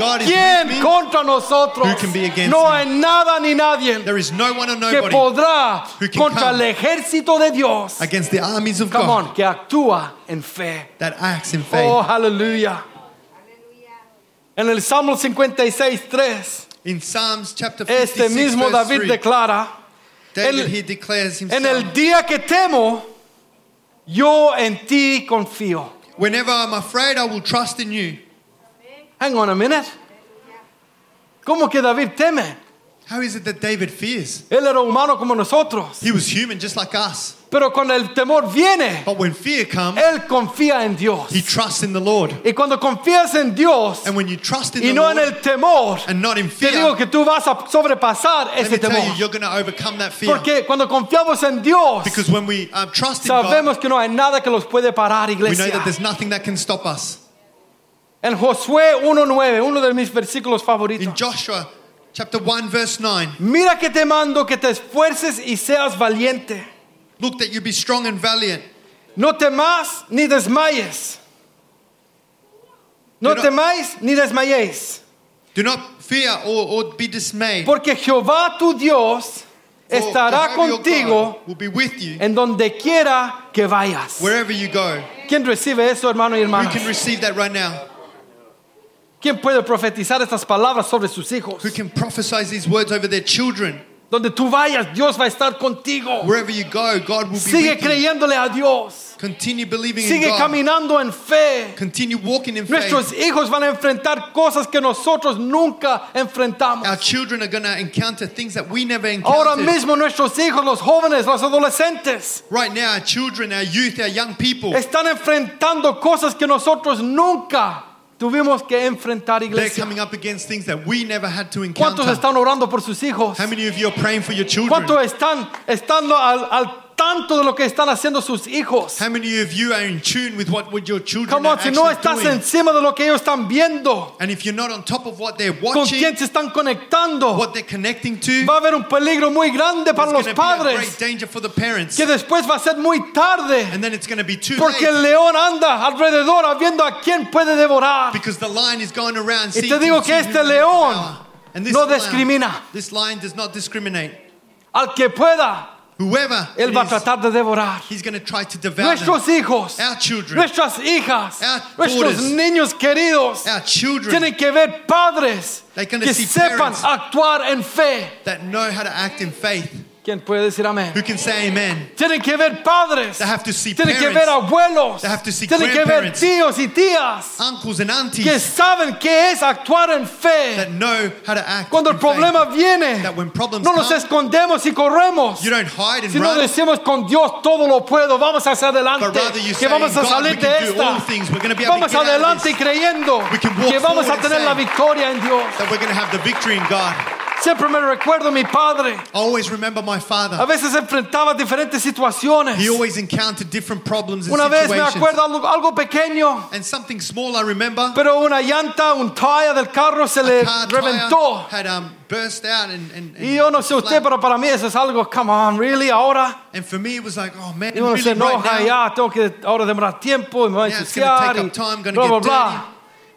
God is with me, contra nosotros? Who can be against no hay nada ni nadie there is no one or que nobody podrá who can contra come el ejército de Dios. against the armies of Come God on, que actúa en fe. that acts in faith. Oh, aleluya. En el Salmo 56, 3, In Psalms chapter este 56, mismo verse David 3, declara, David here declares en himself, el día que temo, yo en ti confío. Whenever I'm afraid, I will trust in you. Hang on a minute. ¿Cómo que David teme? How is it that David fears? Él era humano como nosotros. He was human just like us. Pero cuando el temor viene, But when fear comes, él confía en Dios. he trusts in the Lord. Y cuando confías en Dios And when you trust in y the no Lord en el temor, and not in te fear, digo que tú vas a sobrepasar let me ese tell you, temor. you're going to overcome that fear. Porque cuando confiamos en Dios, Because when we um, trust in God, sabemos que no hay nada que los puede parar, we know iglesia. that there's nothing that can stop us. En Josué 1.9, uno de mis versículos In favoritos. Joshua chapter 1, verse 9, Mira que te mando que te esfuerces y seas valiente. look that you be strong and valiant. No temas ni desmayes. No Pero- temáis ni desmayéis. Do not fear or, or be dismayed. Porque Jehová tu Dios estará contigo God will be with you en donde quiera que vayas. wherever you go. ¿Quién recibe eso, hermano y You hermana? can receive that right now. ¿Quién puede profetizar estas palabras sobre sus hijos? Who can prophesy these words over their children? Donde tú vayas, Dios va a estar contigo. Wherever you go, God will be Sigue with you. creyéndole a Dios. Continue believing in Sigue God. caminando en fe. Continue walking in faith. Hijos van a enfrentar cosas que nosotros nunca enfrentamos. Our children are going to encounter things that we never Ahora encountered. mismo nuestros hijos, los jóvenes, los adolescentes, Right now, our children, our youth, our young people, están enfrentando cosas que nosotros nunca tuvimos que enfrentar, they're iglesia. coming up against things that we never had to ¿Cuántos encounter. están orando por sus hijos? How many of you are praying for your children? ¿Cuántos están estando al, al tanto de lo que están haciendo sus hijos? How many of you are in tune with what, what your children Come are on, si no estás doing? encima de lo que ellos están viendo, And if you're not on top of what they're con watching, quién se están conectando, what they're connecting to, va a haber un peligro muy grande para los be a padres, great danger for the parents. que después va a ser muy tarde, And then it's going to be too porque late el león anda alrededor viendo a quién puede devorar. because the lion is going around Y te seeking digo to que este may león devour. And this no lion- discrimina. This lion does not discriminate. Al que pueda, Whoever él va a tratar de devorar. he's going to try to devour them. Nuestros hijos, Our children, nuestras hijas, Our nuestros daughters. niños queridos our children tienen que ver padres que see sepan actuar en fe. that know how to act in faith. ¿Quién puede decir amén? Who can say amen? Tienen que ver padres, They have to see tienen que ver abuelos, They have to see tienen que ver tíos y tías Uncles and que aunties saben qué es actuar en fe. that know how to act Cuando el in faith. problema viene, That when problems no nos come, escondemos y corremos. You don't hide and Si no run, decimos con Dios todo lo puedo, vamos hacia adelante, but rather you que say, vamos a salir de esta. Vamos adelante creyendo We can walk que vamos a tener la victoria en Dios. That we're have the victory in God. Siempre me recuerdo mi padre. Always remember my A father. veces enfrentaba diferentes situaciones. He always encountered different problems and Una vez me situations. acuerdo algo, algo pequeño, And something small I remember, pero una llanta, un tire del carro se le car tire reventó. had um, burst out and, and, and Y yo no sé usted, pero para mí eso es algo, come on, really, ahora. And for me it was like, oh man, Y uno really se enoja, right now, ya tengo que ahora demorar tiempo y me voy a Yeah, it's ensuciar take y up time, gonna bla, bla, get bla.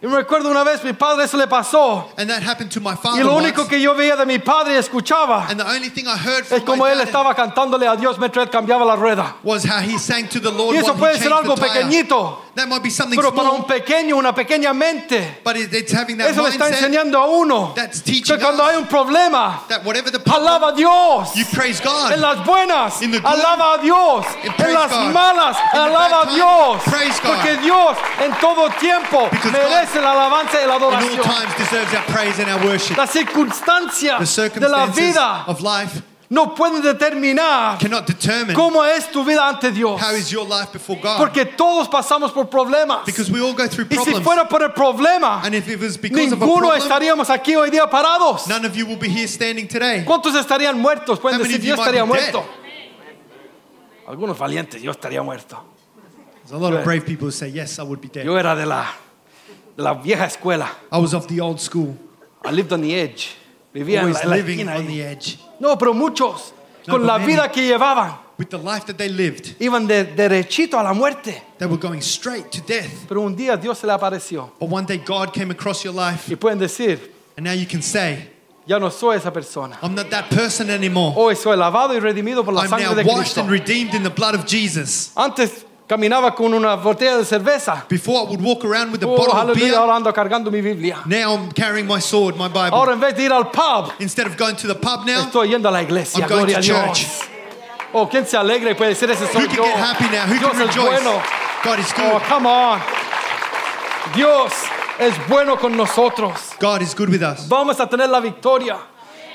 Y me recuerdo una vez mi padre eso le pasó. And that happened to my Y father lo once. único que yo veía de mi padre y escuchaba And the only thing I heard es from como my él dad estaba cantándole a Dios mientras él cambiaba la rueda. was how he sang to the Lord Y eso while puede he ser changed algo the tire. pequeñito, That might be something pero para small, un pequeño, una pequeña mente, but it, it's having that eso le está mindset enseñando a uno that's que teaching cuando us hay un problema, that whatever the problem, alaba a Dios. you praise God. En las buenas, In the good, alaba a Dios. and En las God. malas, In the alaba a Dios. praise God. Porque Dios en todo tiempo Because merece la alabanza y la In all adoración. times deserves our praise and our worship. Las circunstancias The de la circumstances vida of life no pueden determinar cannot determine cómo es tu vida ante Dios. how is your life before God. Porque todos pasamos por problemas. Because we all go through Y si problems. fuera por el problema, And if it was because of a ninguno problem, estaríamos aquí hoy día parados. none of you will be here standing today. ¿Cuántos estarían muertos? Pueden How many decir, of you yo might estaría be dead? muerto. Algunos valientes, yo estaría muerto. There's a lot of brave people who say, Yes, I would be dead. Yo era de la, de la vieja escuela. I was of the old school, I lived on the edge. Vivía en la, always en la living esquina on ahí. the edge. No, pero muchos, No, con but la many. vida que llevaban, With the life that they lived, iban de derechito a la muerte. they were going straight to death. Pero un día Dios se le apareció. But one day God came across your life, Y pueden decir, and now you can say, ya no soy esa persona. I'm not that person anymore. Hoy soy lavado y redimido por la I'm sangre now de washed Cristo. and redeemed in the blood of Jesus. Antes caminaba con una botella de cerveza. Before I would walk around with a Oh, bottle of beer, ahora ando cargando mi Biblia. now I'm carrying my sword, my Bible. Ahora en vez de ir al pub, Instead of going to the pub now, estoy yendo a la iglesia. I'm going Gloria to Dios. church. Oh, ¿quién se alegra y puede decir ese soy who can yo? get happy now? Who Dios can rejoice? bueno. God is Oh, good. come on. Dios es bueno con nosotros. God is good with us. Vamos a tener la victoria.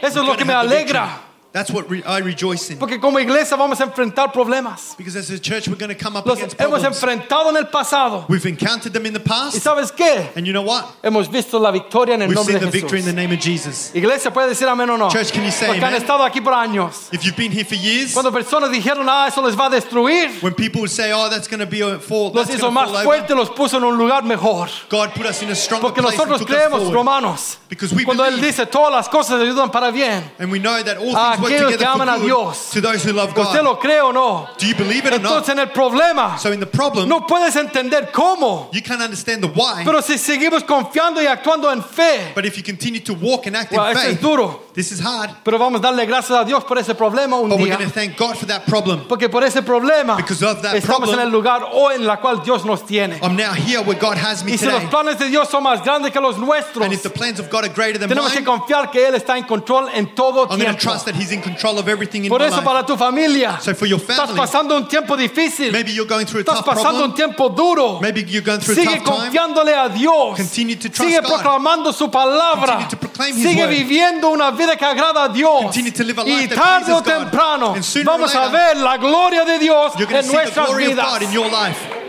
Eso es lo We're que me alegra. That's what re- I rejoice in. Porque como iglesia vamos a enfrentar problemas. Because as a church, we're going to come up Los against hemos problems. enfrentado en el pasado. We've encountered them in the ¿Y past, sabes qué? and you know what? Hemos visto la victoria en el We've nombre seen de the victory in the name of Jesus. Iglesia puede decir amén o no. Church, can you say Los que han amen? estado aquí por años. If you've been here for years, Cuando personas dijeron, ah, eso les va a destruir. when people would say, "Oh, that's going to be a fall," Los that's hizo más fall over, fuertes, los puso en un lugar mejor. God put us in a stronger Porque place and nosotros took us creemos, forward. romanos, Because we cuando Él believe. dice todas las cosas ayudan para bien. And we know that all things work aquellos que aman a Dios. to those who love ¿Usted God. lo cree o no? Do you believe it or not? Entonces en el problema So in the problem, no puedes entender cómo. you can't understand the why. Pero si seguimos confiando y actuando en fe, But if you continue to walk and act well, in eso es faith, duro. This is hard. Pero vamos a darle gracias a Dios por ese problema un But we're día. going to thank God for that problem. Porque por ese problema Because of that estamos problem, en el lugar hoy en la cual Dios nos tiene. I'm now here where God has me Y si los today. planes de Dios son más grandes que los nuestros, And if the plans of God are greater than tenemos que mine, confiar que Él está en control en todo I'm going to tiempo. trust that He's in control of everything in Por my eso life. para tu familia, So for your estás family, pasando un tiempo difícil, maybe you're going through a estás tough pasando un problem. tiempo duro. Maybe you're going through a Sigue tough time. confiándole a Dios. Continue to trust Sigue God. proclamando su palabra. Continue to proclaim His Sigue word. viviendo una vida que agrada a Dios. Y tarde o temprano vamos a ver la gloria de Dios en nuestras vidas.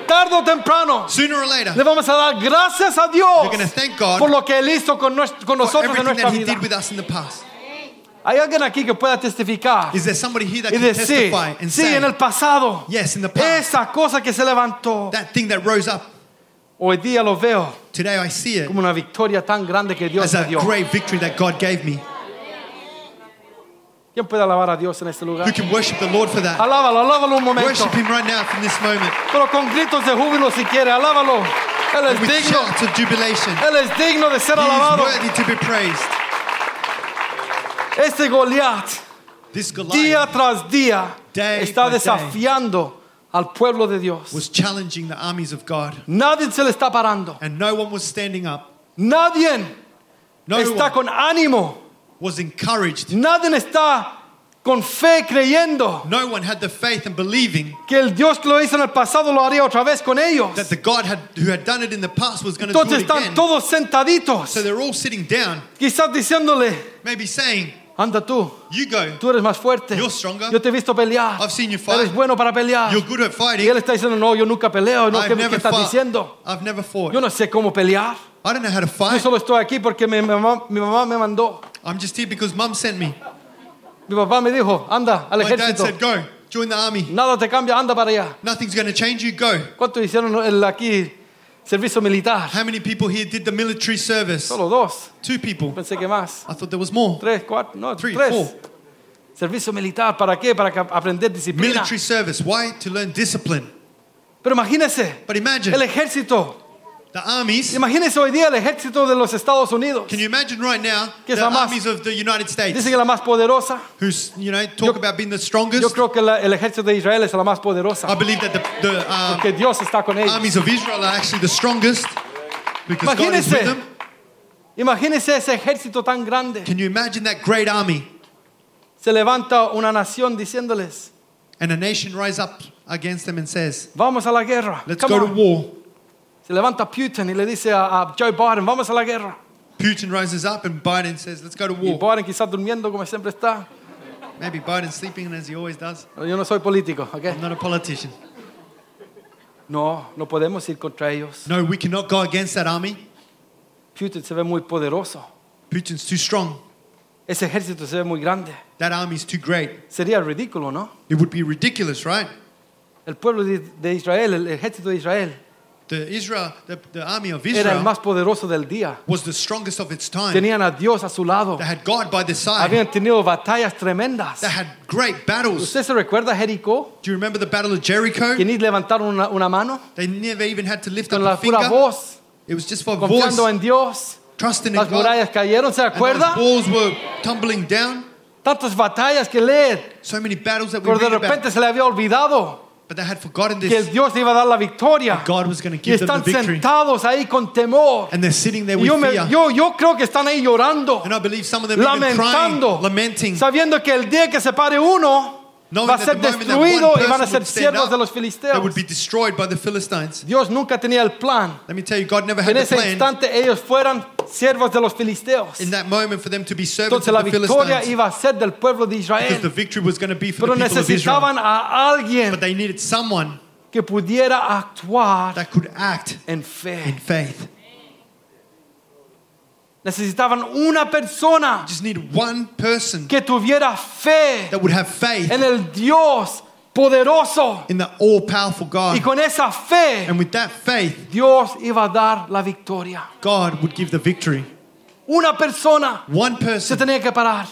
Tarde o temprano Sooner or later, le vamos a dar gracias a Dios por lo que Él hizo con, nosotros en nuestra vida. Hay alguien aquí que pueda testificar Is there somebody here that y can decir, testify and sí, say, en el pasado, Yes, in the past, esa cosa que se levantó, that thing that rose up, hoy día lo veo today I see it como una victoria tan grande que Dios as me dio. great victory that God gave me. ¿Quién puede alabar a Dios en este Who can worship the Lord for that? Alábalo, alábalo un momento. Worship Him right now from this moment Pero con gritos de júbilo si quiere, alábalo. Él es with digno. shouts of jubilation. Él es digno de ser He is worthy to be praised. Este Goliat, This día Goliath tras día, Day está by day. desafiando al pueblo de Dios. was challenging the armies of God, Nadie se le está parando. and no one was standing up. Nadie No está one con ánimo. Was encouraged. Nadie está con fe creyendo No one had the faith and believing que el Dios que lo hizo en el pasado lo haría otra vez con ellos. that the God had, who had done it in the past was going to do Entonces it están again. todos sentaditos, So they're all sitting down, quizás diciéndole, maybe saying, anda tú, You go. tú eres más fuerte. You're stronger. Yo te he visto pelear. I've seen you fight. Eres bueno para pelear. You're good at Y fighting. él está diciendo, no, yo nunca peleo. No, ¿qué, I've qué never estás fought. diciendo? I've never fought. Yo no sé cómo pelear. I don't know how to Yo fight. solo estoy aquí porque mi mamá, mi mamá me mandó. I'm just here because mum sent me. Mi papá me dijo, anda al My dad ejército. said, Go, join the army. Nada te cambia, anda para allá. Nothing's going to change you. Go. ¿Cuántos hicieron el, aquí servicio militar? How many people here did the military service? Solo dos. Two people. Pensé que más. I thought there was more. Tres, cuatro, no, Three, tres. four. Servicio militar, ¿para qué? Para aprender disciplina. Military service. Why? To learn discipline. Pero imagínese, But imagine el ejército The armies. Imagínense hoy día el ejército de los Estados Unidos. Can you imagine right now Que es the la más- armies of the United States, Dice que la más poderosa. who's you know talk about being the strongest? Yo creo que la- el ejército de Israel es la más I believe that the, the um, Porque Dios está con ellos. armies of Israel are actually the strongest because God is with them. Imagínense ese ejército tan grande. Can you imagine that great army Se levanta una nación diciéndoles, and a nation rise up against them and says, vamos a la guerra. "Let's Come go to war." Se levanta Putin y le dice a, a Joe Biden, vamos a la guerra. Putin rises up and Biden says, "Let's go to Y war." Biden quizás durmiendo como siempre está. Maybe Biden's sleeping as he always does. Yo no soy político, ¿ok? I'm not a politician. No, no podemos ir contra ellos. No, we cannot go against that army. Putin se ve muy poderoso. Putin's too strong. Ese ejército se ve muy grande. That army's too great. Sería ridículo, ¿no? It would be ridiculous, right? El pueblo de, de Israel, el ejército de Israel, The Israel, the, the army of era el Israel más poderoso del día. was the strongest of its time. Tenían a Dios a su lado. They had God by their side. Habían tenido batallas tremendas. They had great battles. ¿Usted se recuerda Jericó? Do you remember the Battle of Jericho? Que ni levantaron una, una mano They never even had to lift up con a la pura finger. voz, It was just for confiando voice, en Dios. trusting in Las God. murallas cayeron, ¿se And those acuerda? walls were tumbling down. Tantas batallas que leer, So many battles that we pero de read about. repente se le había olvidado But they had forgotten que. Dios iba a dar la victoria. God was going to Y give them están the victory. sentados ahí con temor. And they're sitting there Y with yo, me- fear. yo, yo creo que están ahí llorando, And I believe some of them even crying, lamentando, lamenting, sabiendo que el día que se pare uno va a ser the moment that destruido y van a ser siervos de los filisteos. would be destroyed by the Philistines. Dios nunca tenía el plan Let me tell you, God never que had en ese plan instante ellos fueran siervos de los filisteos. in that moment for them to be servants Entonces la of the victoria Philistines. iba a ser del pueblo de Because the Israel. victory was going to be for Pero the people of Israel. necesitaban a alguien But they needed someone que pudiera actuar that could act en in fe. Necesitaban una persona Just need one person que tuviera fe that would have faith en el Dios poderoso. in the all-powerful God. Y con esa fe, And with that faith, Dios iba a dar la victoria. God would give the victory. Una persona One se person tenía que parar.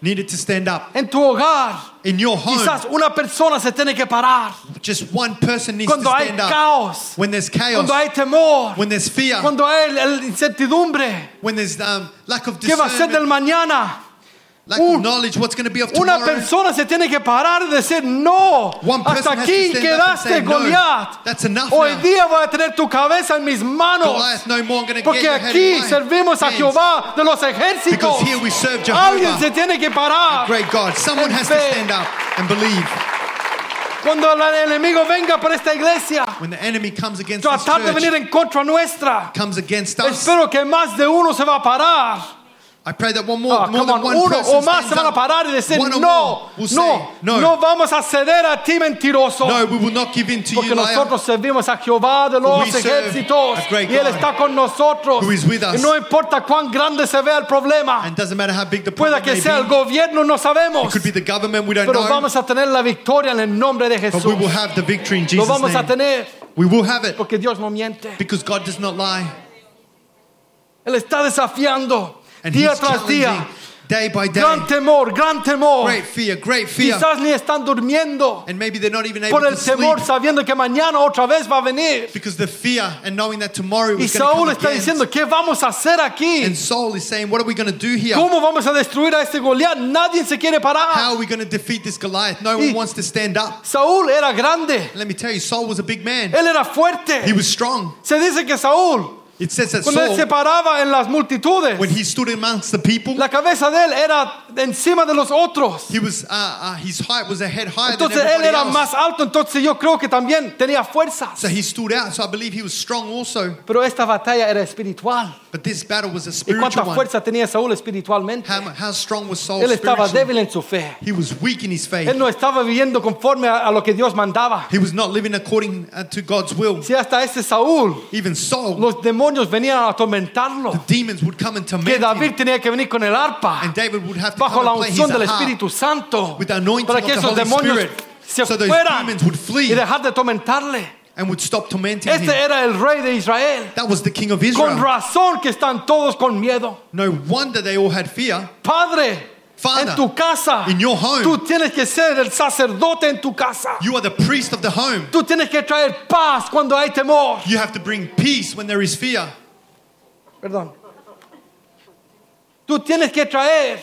Needed to stand up. En tu hogar, In your home, quizás una persona se tiene que parar. just one person needs to Cuando hay stand up. When there's chaos, cuando hay temor, when there's fear, cuando hay el- el incertidumbre. when there's um, lack of ¿Qué va a ser del discernment, mañana? Lack Un- of knowledge, what's going to be of Una tomorrow. persona se tiene que parar y decir, no, One person hasta aquí quedaste, say, "No, Goliat. that's enough Hoy now. día voy a tener tu cabeza en mis manos. Goliath, no more going to get Porque aquí servimos a. Jehová de los ejércitos. Because here we serve Jehovah. Alguien se tiene que parar. Great God, someone has to stand up and believe. Cuando el enemigo venga por esta iglesia, When the enemy comes against tratar de venir en contra nuestra. comes against us, Espero que más de uno se va a parar. I pray that one more, Ah, more than on, one uno person o más se van a parar y decir, One no, no, say, no, no vamos a ceder a ti mentiroso. no, we will not give in to Porque you, liar. nosotros servimos a Jehová de los we serve ejércitos a great y Él God está con nosotros. who is with us. Y no importa cuán grande se vea el problema, And doesn't matter how big the problem que may sea el gobierno, no sabemos. It could be the government, we don't Pero know. vamos a tener la victoria en el nombre de But we will have the victory in Lo Jesus' vamos a name. tener We will have it porque Dios no miente. because God does not lie. Él está desafiando And día tras día. day by day. Gran temor, gran temor. Great fear, great fear. Quizás ni están durmiendo And maybe they're not even able por el to sleep temor sabiendo que mañana otra vez va a venir. because the fear and knowing that tomorrow Y Saúl está again. diciendo, ¿qué vamos a hacer aquí? And Saul is saying, what are we going to do here? ¿Cómo vamos a destruir a este Goliat? Nadie se quiere parar. How are we going to defeat this Goliath? No Y- one wants to stand up. Saúl era grande, Let me tell you, Saul was a big man. él era fuerte. He was strong. Se dice que Saúl, It says that cuando él se paraba en las multitudes, when he stood amongst the people, la cabeza de él era encima de los otros. he was uh, uh, his height was a head higher than Entonces él era else. más alto, entonces yo creo que también tenía fuerzas. So he stood out. So I believe he was strong also. Pero esta batalla era espiritual. But this battle was a ¿Y cuánta spiritual one. fuerza tenía Saúl espiritualmente? How, how strong was Saul Él estaba débil en su fe. He was weak in his faith. Él no estaba viviendo conforme a, a lo que Dios mandaba. He was not living according uh, to God's will. Si hasta ese Saúl, Even Saul, los demonios venían a atormentarlo. demons would come and Que torment him. Tenía que venir con el arpa. And David would have to bajo la unción del Espíritu Santo with the anointing para que esos demonios se So fueran demons would flee y dejar de tormentarle. and would stop tormenting Este him. era el rey de Israel. That was the king of Con Israel. razón que están todos con miedo. No wonder they all had fear. Padre, Father, en tu casa. in your home. Tú tienes que ser el sacerdote en tu casa. You are the priest of the home. Tú tienes que traer paz cuando hay temor. You have to bring peace when there is fear. Perdón. Tú tienes que traer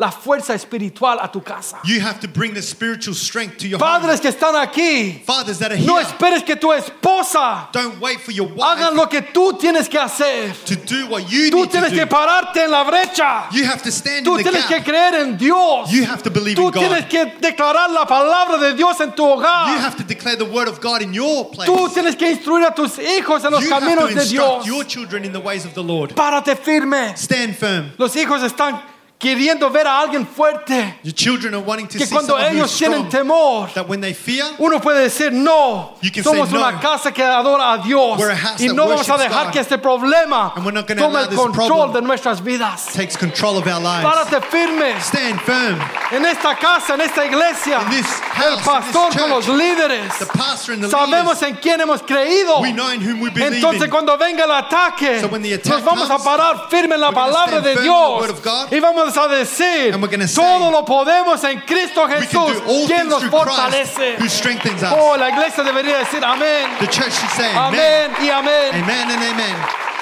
la fuerza espiritual a tu casa. You have to bring the spiritual strength to your home. Padres que están aquí, Fathers that are here, no esperes que tu esposa don't wait for your hagan wife lo que tú tienes que hacer. to do what you Tú need to tienes que do. pararte en la brecha. You have to stand Tú in the tienes que gap. creer en Dios. You have to believe Tú in God. tienes que declarar la palabra de Dios en tu You hogar. have to declare the word of God in your place. Tú tienes que instruir a tus hijos en los You have to caminos de Dios. your children in the ways of the Lord. Párate firme. Stand firm. Los hijos están queriendo ver a alguien fuerte. Your children are wanting to Que see cuando ellos tienen strong. temor, That when they fear, uno puede decir no. Somos no. una casa que adora a Dios. We're a house Y no vamos a dejar God. que este problema tome el control de nuestras vidas. takes control of our lives. Párate firme. Stand firm. En esta casa, en esta iglesia, In this house, el in pastor con los líderes. The pastor and the Sabemos leaders, en quién hemos creído. we know in whom we believe Entonces in. cuando venga el ataque, So when the attack nos vamos a comes, parar firme en la palabra de Dios y vamos a decir, todo lo podemos en Cristo Jesús, quien nos fortalece. who strengthens us. Oh, la iglesia debería decir amén, amén y amén. Amen and amen.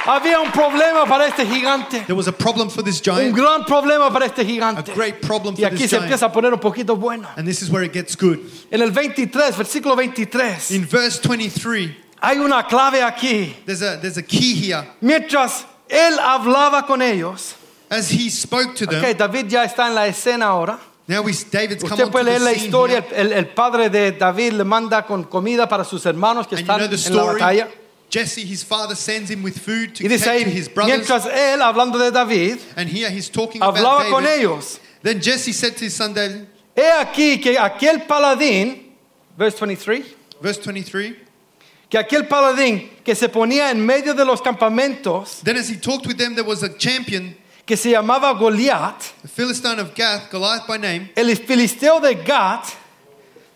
Había un problema para este gigante, There was a problem for this un giant, gran problema para este a gigante. great problem Y for aquí this se giant. empieza a poner un poquito bueno. And this is where it gets good. En el 23, versículo 23, In verse 23, hay una clave aquí. there's a, there's a key here. Mientras él hablaba con ellos, As he spoke to them, Ok, David ya está en la escena ahora. now we, David's come Usted puede to leer the la historia. El, el padre de David le manda con comida para sus hermanos que And you know the en la story. batalla. Jesse, his father, sends him with food to Y dice ahí, to his brothers. mientras él, hablando de David, And here he's talking about hablaba con David. ellos. Then Jesse said to his son David, He aquí que aquel paladín, verse 23, verse 23, que aquel paladín que se ponía en medio de los campamentos, Then as he talked with them, there was a champion, que se llamaba Goliat, the Philistine of Gath, Goliath by name, el filisteo de Gath,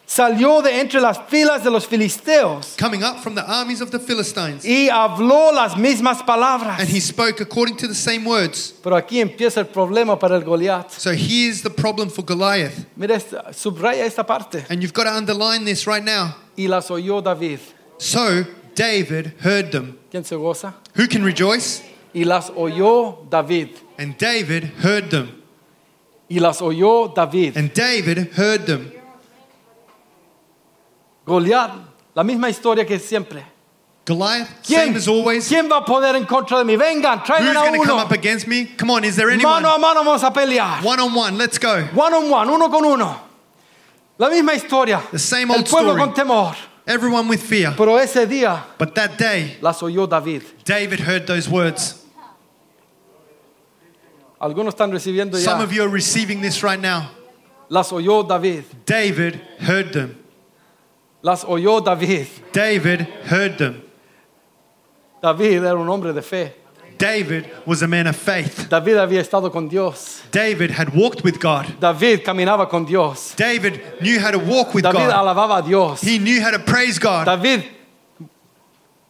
salió de entre las filas de los filisteos coming up from the armies of the Philistines. y habló las mismas palabras. And he spoke according to the same words. Pero aquí empieza el problema para el Goliat. So here's the problem for Goliath. Mira, esta- subraya esta parte. And you've got to underline this right now. Y las oyó David. So David heard them. ¿Quién se goza? Who can rejoice? Y las oyó David. And David heard them. Y las oyó David. And David heard them. Goliat, la misma historia que siempre. Goliath, ¿Quién, same as always. ¿Quién va a poder en contra de mí? Vengan, Who's traigan a going to come uno. up against me? Come on, is there anyone? Mano a mano vamos a pelear. One on one, let's go. One on one, uno con uno. La misma historia. The same El old pueblo story. con temor. Everyone with fear. Pero ese día But that day, las oyó David. David heard those words. Algunos están recibiendo Some of you are receiving this right now. Las oyó David. David heard them. Las oyó David. David heard them. David era un hombre de fe. David was a man of faith. David había estado con Dios. David had walked with God. David caminaba con Dios. David knew how to walk with David God. alababa a Dios. He knew how to praise God. David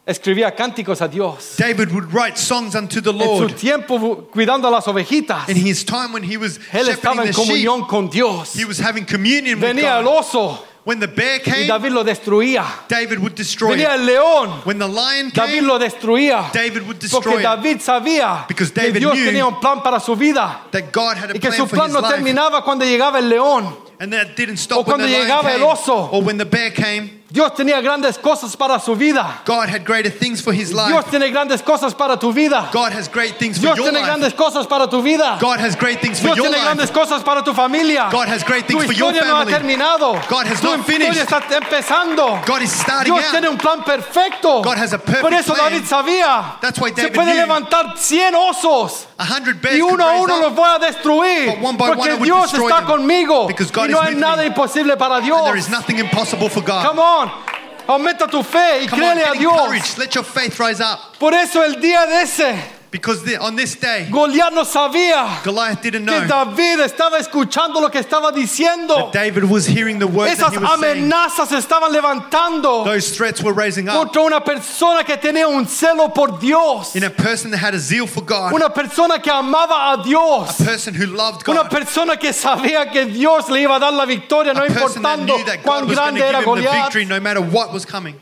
escribía cánticos a Dios. David would write songs unto the En su Lord. tiempo cuidando a las ovejitas. In his time when he was Él estaba shepherding en the sheep, comunión con Dios. he was having communion with Venía el God. oso When the bear y came, David lo destruía. David would destroy Venía it. el león. When the lion David came, lo destruía. David would Porque destroy it. David sabía Because que David Dios knew tenía un plan para su vida. That God had a Y que plan su for plan his no life. terminaba cuando llegaba el león. And that didn't O stop when cuando the lion llegaba el came. oso. Or when the bear came. Dios tenía grandes cosas para su vida. God had greater things for his Dios life. tiene grandes cosas para tu vida. God has great things for Dios your tiene life. grandes cosas para tu vida. God has great things for Dios your tiene life. grandes cosas para tu familia. God has great Tu things for your historia no ha family. terminado. God has tu not historia finished. está empezando. God is starting Dios out. tiene un plan perfecto. God has a perfect Por eso plan. David sabía. That's why se David puede knew. levantar 100 osos. A hundred bears Y uno a uno los voy a destruir. But one by one Porque would Dios está them. conmigo. Because God y no is hay nada imposible para Dios. there is nothing impossible for God. Come on. Aumenta tu fe y Come on, a get Dios. encouraged. Let your faith rise up. Por eso el día de ese, Because the, on this day, Goliat no sabía Goliath didn't que know David estaba escuchando lo que estaba diciendo. that David was hearing the words Esas that he was saying. amenazas se estaban levantando Those threats were raising up contra una persona que tenía un celo por Dios. in a person that had a zeal for God, Una persona que amaba a Dios. a person who loved Una God, persona que sabía que Dios le iba a dar la victoria, no a person that importando knew that cuán God was going to grande give era him the Goliat. victory no matter what was coming.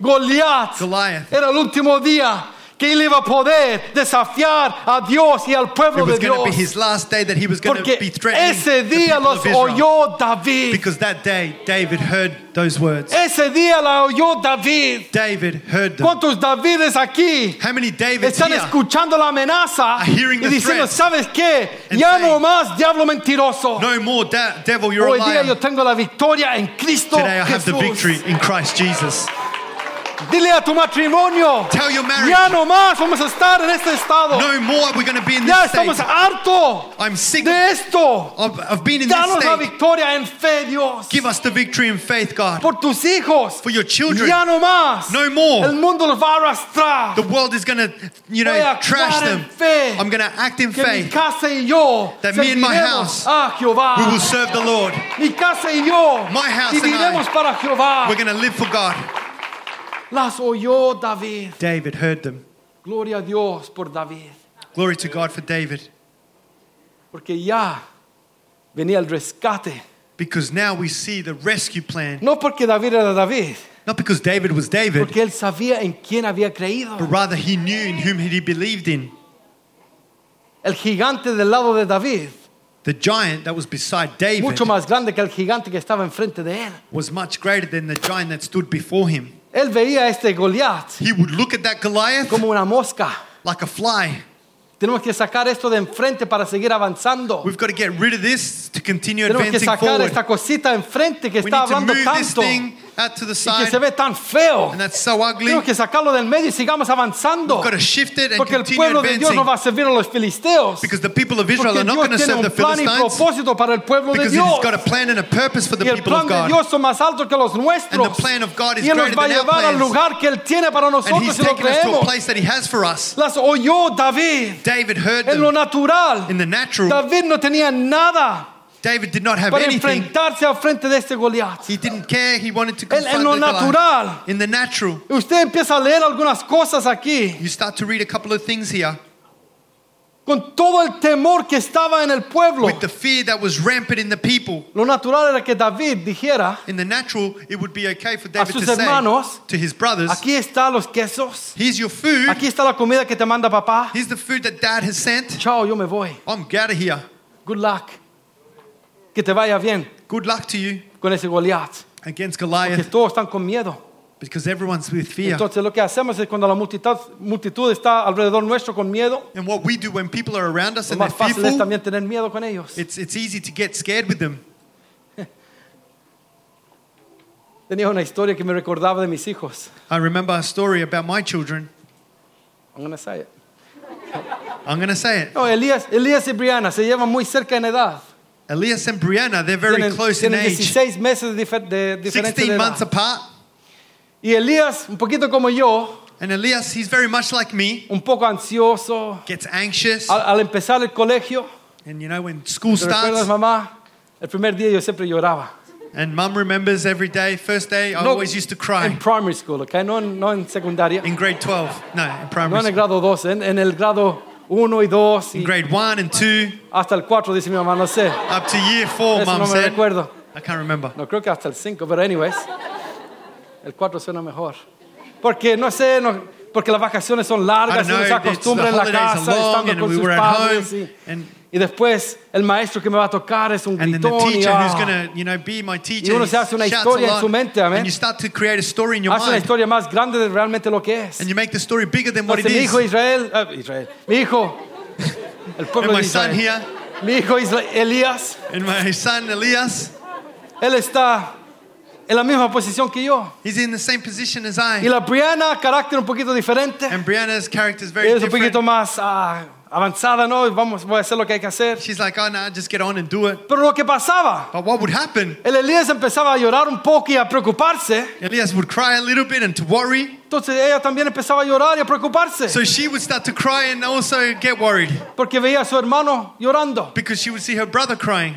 Goliat Goliath. era el último día que él iba a poder desafiar a Dios y al pueblo de to be his last day that he was going to Porque be ese día los oyó David. Because that day, David heard those words. Ese día la oyó David. David heard them. ¿Cuántos Davides aquí How many Davids están here? escuchando la amenaza y diciendo, ¿sabes qué? Ya no más, diablo mentiroso. No more, devil, you're a Hoy día yo liar. tengo la victoria en Cristo Today I have the victory in Christ Jesus. Dile a tu matrimonio, Tell your marriage, ya no más vamos a estar en este estado. no more we're going to be in ya this estamos state. harto I'm sick de esto. of, of being in this Danos la victoria en fe, Dios. Give us the victory in faith, God. Por tus hijos. For your children. Ya no más. No more. El mundo los va a arrastrar. The world is going to, you know, trash them. fe. I'm going to act in que mi faith. casa y yo That me and my house, a Jehová. We will serve the Lord. mi casa y yo My house and I. para Jehová. We're going to live for God. Las oyó David. David heard them. Gloria a Dios por David. Glory to God for David. Porque ya venía el rescate. Because now we see the rescue plan. No porque David era David, Not because David was David, porque él sabía en quién había creído. but rather he knew in whom he believed in. El gigante del lado de David, The giant that was beside David mucho más grande que el gigante que estaba enfrente de él. was much greater than the giant that stood before him. Él veía este Goliat He would look at that Goliath como una mosca. like a fly. Tenemos que sacar esto de enfrente para seguir avanzando. We've got to get rid of this to continue Tenemos que advancing sacar forward. esta cosita enfrente que We está need to hablando move this tanto y thing out to the que se ve tan feo. and that's so ugly. Tenemos que sacarlo del medio y sigamos avanzando. We've got to shift it and Porque el pueblo de Dios no va a servir a los filisteos. Because the people of Israel Porque are not Dios going to tiene serve the un plan y Philistines. propósito para el pueblo de Because Dios. He's got a plan and a purpose for the Y el people plan of de God. Dios son más altos que los nuestros. And the plan of God is y Él nos va a llevar al lugar que Él tiene para nosotros si lo taken us to a creemos. place that He has for us. Las oyó David David heard en lo them. natural. In the natural, David no tenía nada David did not have para anything. enfrentarse al frente de este Goliat. He didn't care. He wanted to En, confront en lo natural. In the natural, Usted empieza a leer algunas cosas aquí you start to read a couple of things here. con todo el temor que estaba en el pueblo. With the fear that was rampant in the people. Lo natural era que David dijera, In the natural, it would be okay for David sus to say hermanos, to his brothers, aquí están los quesos, Here's your food. aquí está la comida que te manda papá. Here's the food that dad has sent. Chao, yo me voy. I'm out of here. Good luck. Que te vaya bien Good luck to you con ese Goliat. against Que Goliath todos están con miedo. because everyone's with fear. Entonces lo que hacemos es cuando la multitud, multitud está alrededor nuestro con miedo, And what we do when people are around us lo and they're más fácil es fearful, también tener miedo con ellos. it's, it's easy to get scared with them. Tenía una historia que me recordaba de mis hijos. I remember a story about my children. I'm gonna say it. I'm going to say it. No, Elías, Elías y Brianna se llevan muy cerca en edad. Elias and Brianna, they're very tienen, close in tienen age. 16 meses de, de diferencia 16 de edad. months apart. Y Elías, un poquito como yo, And Elias, he's very much like me, un poco ansioso. gets anxious. Al, al empezar el colegio, And you know, when school ¿te recuerdas, starts, mamá? El primer día yo siempre lloraba. and mum remembers every day, first day, I No, always used to cry. En primary school, ¿ok? No, no en secundaria. In grade 12, no, in No primary en el grado 12, en, en el grado 1 y 2 y In grade 1 and 2, hasta el 4, dice mi mamá, no sé. up to year 4, Eso mum no me said. recuerdo. I can't remember. No creo que hasta el 5, pero anyways. El 4 suena mejor. Porque no sé, no- porque las vacaciones son I largas, don't uno se know, acostumbra it's- en la casa, estando and con we sus padres. Y, and- y después el maestro que me va a tocar es un And then the gritón y, teacher who's ah, going to, you know, be my teacher, Y uno he se hace una shouts historia a en lot, su mente, amén. and you start to create a story in your hace una mind, historia más grande de realmente lo que es. and you make the story bigger than what it Entonces mi is. hijo Israel, ah, Israel, mi hijo, el pueblo And my de son Israel, here, mi hijo Elías, and my son Elias, él está en la misma posición que yo. he's in the same position as Y I. la Brianna, carácter un poquito diferente. And Brianna's character is very Es un different. poquito más ah, avanzada, no, vamos, voy a hacer lo que hay que hacer. She's like, oh, no, just get on and do it. Pero lo que pasaba, But what would happen? el Elías empezaba a llorar un poco y a preocuparse. Elias would cry a little bit and to worry. Entonces ella también empezaba a llorar y a preocuparse. So she would start to cry and also get worried Porque veía a su hermano llorando. because she would see her brother crying.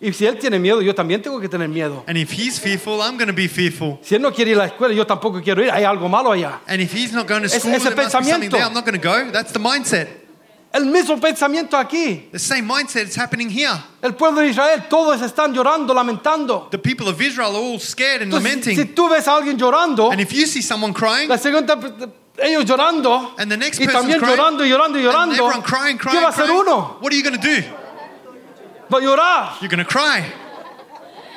Y si él tiene miedo, yo también tengo que tener miedo. And if he's fearful, I'm going to be fearful. Si él no quiere ir a la escuela, yo tampoco quiero ir. Hay algo malo allá. And if he's not going to Ese- school, ese there must be something pensamiento. there. I'm not going to go. That's the mindset. El mismo pensamiento aquí. The same mindset is happening here. El pueblo de Israel, todos están llorando, lamentando. The people of Israel are all scared and Entonces, lamenting. si tú ves a alguien llorando, And if you see someone crying, la segunda, ellos llorando, And the next y person también crying, llorando y llorando and llorando, everyone crying, ¿qué crying, va a hacer uno? what are you going to do? Va a llorar. You're going to cry.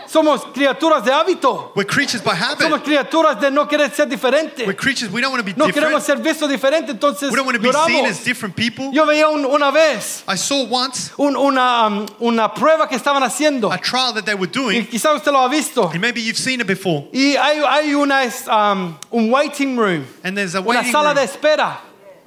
Somos criaturas de hábito. We're creatures by Somos habit. criaturas de no querer ser diferente. We're creatures. We don't want to be No queremos different. ser vistos diferente, entonces We don't want to be seen as different people. Yo veía un- una vez I saw once un- una, um, una prueba que estaban haciendo. a trial that they were Y doing, quizá usted lo ha visto. and maybe you've seen it before. Y hay, hay una, es, um, un waiting room, And there's a una waiting sala de room, espera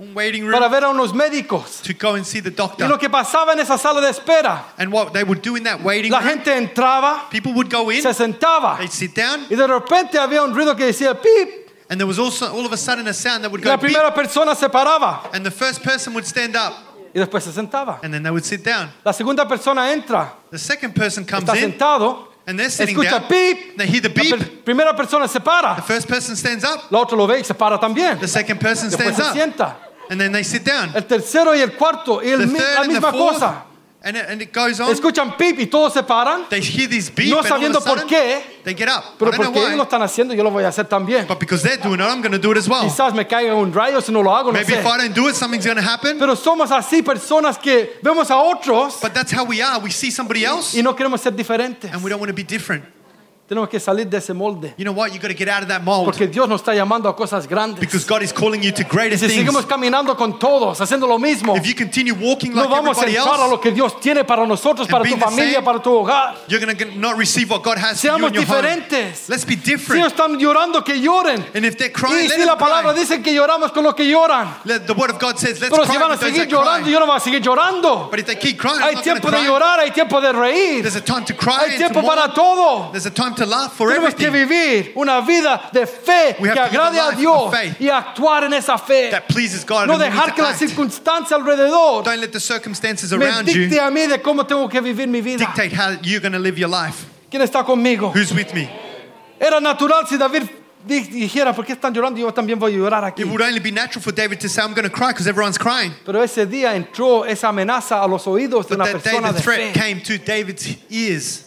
un waiting para room ver a unos médicos. to go and see the Y lo doctor. que pasaba en esa sala de espera, And what they would do in that waiting la room, gente entraba, people would go in, se sentaba they'd sit down, y de repente había un ruido que decía pip. and there was also all of a sudden a sound that would Y go la beep, primera persona se paraba and the first person would stand up, y después se sentaba. and then they would sit down. La segunda persona entra, The second person comes está in, sentado, and they're sitting escucha down. pip. They hear the La beep. per- primera persona se The first person stands up, la otra lo ve y se para también. the second person Después stands se up, sienta. And then they sit down. El tercero y el cuarto y el mi- la misma fourth, cosa. and it, and it goes on. Escuchan pip y todos se paran, They hear this beep, no and all of sabiendo por qué, they get up. I pero don't know porque ellos lo están haciendo, yo lo voy a hacer también. but because they're doing it, I'm going to do it as well. Quizás me caiga un rayo si no lo hago, no Maybe sé. if I don't do it, something's going to happen. Pero somos así personas que vemos a otros But that's how we are. We see somebody else, y no queremos ser diferentes. and we don't want to be different. Tenemos que salir de ese molde. You know what? You got to get out of that mold Porque Dios nos está llamando a cosas grandes. because God is calling you to greater Si things. seguimos caminando con todos, haciendo lo mismo, If you continue walking no like vamos a everybody entrar a else, lo que Dios tiene para nosotros, para tu being the familia, same, para tu hogar. you're going to not receive what God has for you Seamos in your home. diferentes. Let's be Si ellos different. están llorando, que lloren. And if they're Y crying, let si la them palabra cry. dice que lloramos con los que lloran. Let- The word of God says, let's Pero si cry van a with those seguir that llorando, cry. yo no voy a seguir llorando. But if they keep crying, I'm Hay not going to tiempo de cry. llorar, hay tiempo de reír. There's a time to cry Hay and to tiempo para todo. There's a time to laugh for Tenemos que everything vivir una vida de fe We have que to live a agrade a life Dios of faith. y actuar en esa fe. that pleases God. No and we need dejar to que la act. circunstancia alrededor Don't let the circumstances me around you dicte a mí de cómo tengo que vivir mi vida. dictate how you're going to live your life. ¿Quién está conmigo? Who's with me? Era natural si David di- dijera, ¿por qué están llorando? Yo también voy a llorar aquí. It would only be natural for David to say, I'm going to cry because everyone's crying. Pero ese día entró esa amenaza a los oídos de But una that day, persona the de threat fe. came to David's ears.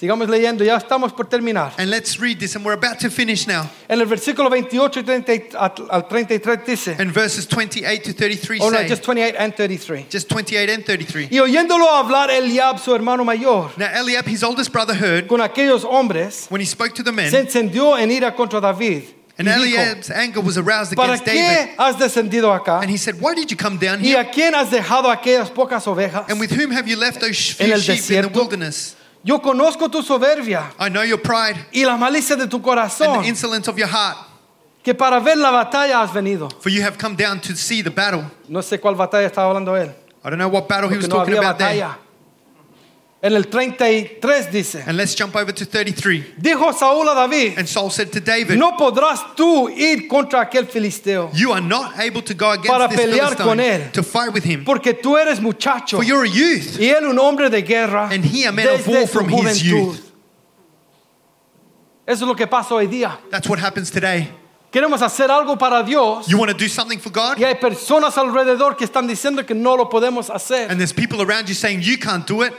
Sigamos leyendo, ya estamos por terminar. And let's read this, and we're about to finish now. En el versículo 28 y 30 al al 33 dice, And verses 28 to 33 oh no, say, just 28 and 33. just 28 and 33. Y oyéndolo hablar Eliab, su hermano mayor, Now Eliab, his oldest brother, heard con aquellos hombres, when he spoke to the men. se encendió en ira contra David. and Eliab's anger was aroused ¿Para against David. has descendido acá? And he said, Why did you come down ¿Y here? a quién has dejado aquellas pocas ovejas? And with whom have you left those few sheep in the wilderness? Yo conozco tu soberbia I know your pride y la malicia de tu and corazón, the insolence of your heart, que para ver la batalla has venido. for you have come down to see the battle. No sé cuál batalla estaba hablando él, I don't know what battle he porque was no talking había about there. batalla. En el 33 dice, And let's jump over to 33. dijo Saúl a David, And Saul said to David, no podrás tú ir contra aquel filisteo, You are not able to go Para against this pelear con Philistine él. to fight with him, porque tú eres muchacho for you're a youth. y él un hombre de guerra And he a man of war from his youth. Eso es lo que pasa hoy día. That's what happens today. Queremos hacer algo para Dios You want to do something for God, y hay personas alrededor que están diciendo que no lo podemos hacer. and there's people around you saying you can't do it.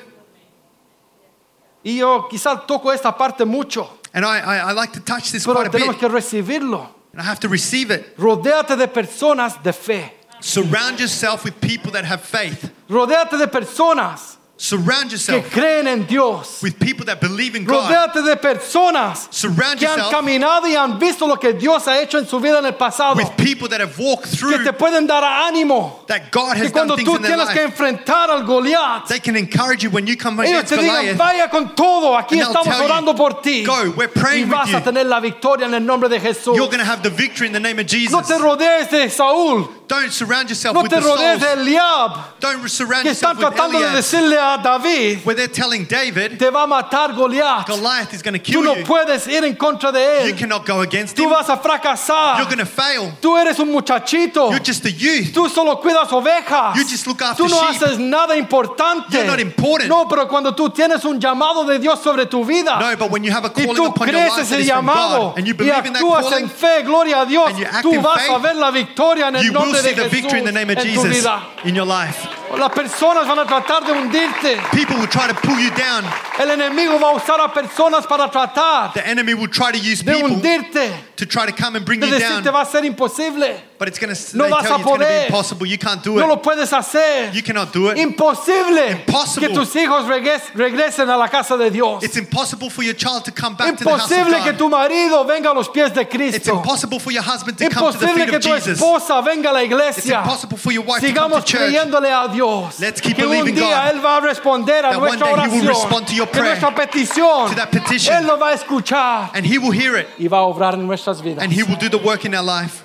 Y yo quizás toco esta parte mucho, And I, I, I like to touch this pero quite a tenemos bit. que recibirlo. And I have to receive it. Rodéate de personas de fe. Surround yourself with people that have faith. Rodéate de personas Surround que yourself creen en Dios. with people that believe in God. Rodéate de personas Surround que han yourself caminado y han visto lo que Dios ha hecho en su vida en el pasado. with people that have walked Que through te pueden dar ánimo. that God has done cuando things tú in their tienes que life. enfrentar al Goliat, They can encourage you when you come ellos te digan, Goliath. vaya con todo, aquí estamos tell you, por ti. "Go, we're Y praying with vas a you." tener la victoria en el nombre de Jesús. You're going to have the victory in the name of No Jesus. te rodees de Saúl. Don't surround yourself No with te the rodees de Sauls. Eliab, Don't surround que están yourself with tratando de Eliab, decirle a David, where they're telling David, te va a matar Goliat. Goliath is going to Tú kill no you. puedes ir en contra de You él. cannot go against Tú him. vas a fracasar. You're going to fail. Tú eres un muchachito. You're just a youth. Tú solo cuidas ovejas. You just look after tú no sheep. haces nada importante. You're not important. No, pero cuando tú tienes un llamado de Dios sobre tu vida No, but when you have a y calling tú upon your crees life that ese is from llamado God, and you y believe in that actúas calling, en fe, gloria a Dios, and you act tú in vas faith, a ver la victoria en el you will nombre see the victory in the name of Jesus in your life. Las personas van a tratar de hundirte. People will try to pull you down. El enemigo va a usar a personas para tratar The enemy will try to use de people hundirte, to try to come and bring de you down. va a ser imposible. But it's going to No vas tell a you it's going to be poder. impossible. You can't do No it. lo puedes hacer. You cannot do it. Imposible Impossible. que tus hijos regres- regresen a la casa de Dios. It's impossible for your child to come back to the house of Imposible que God. tu marido venga a los pies de It's Cristo. impossible for your husband to come to the Imposible feet que of tu Jesus. esposa venga a la It's iglesia. impossible for your wife to come Sigamos to church. creyéndole a Dios. Let's keep que un believing día God Él va a responder a nuestra day He will oración, respond to your que prayer, nuestra petición. to that petition. Él lo va a escuchar And He will hear it. y va a obrar en nuestras vidas. And He will do the work in our life.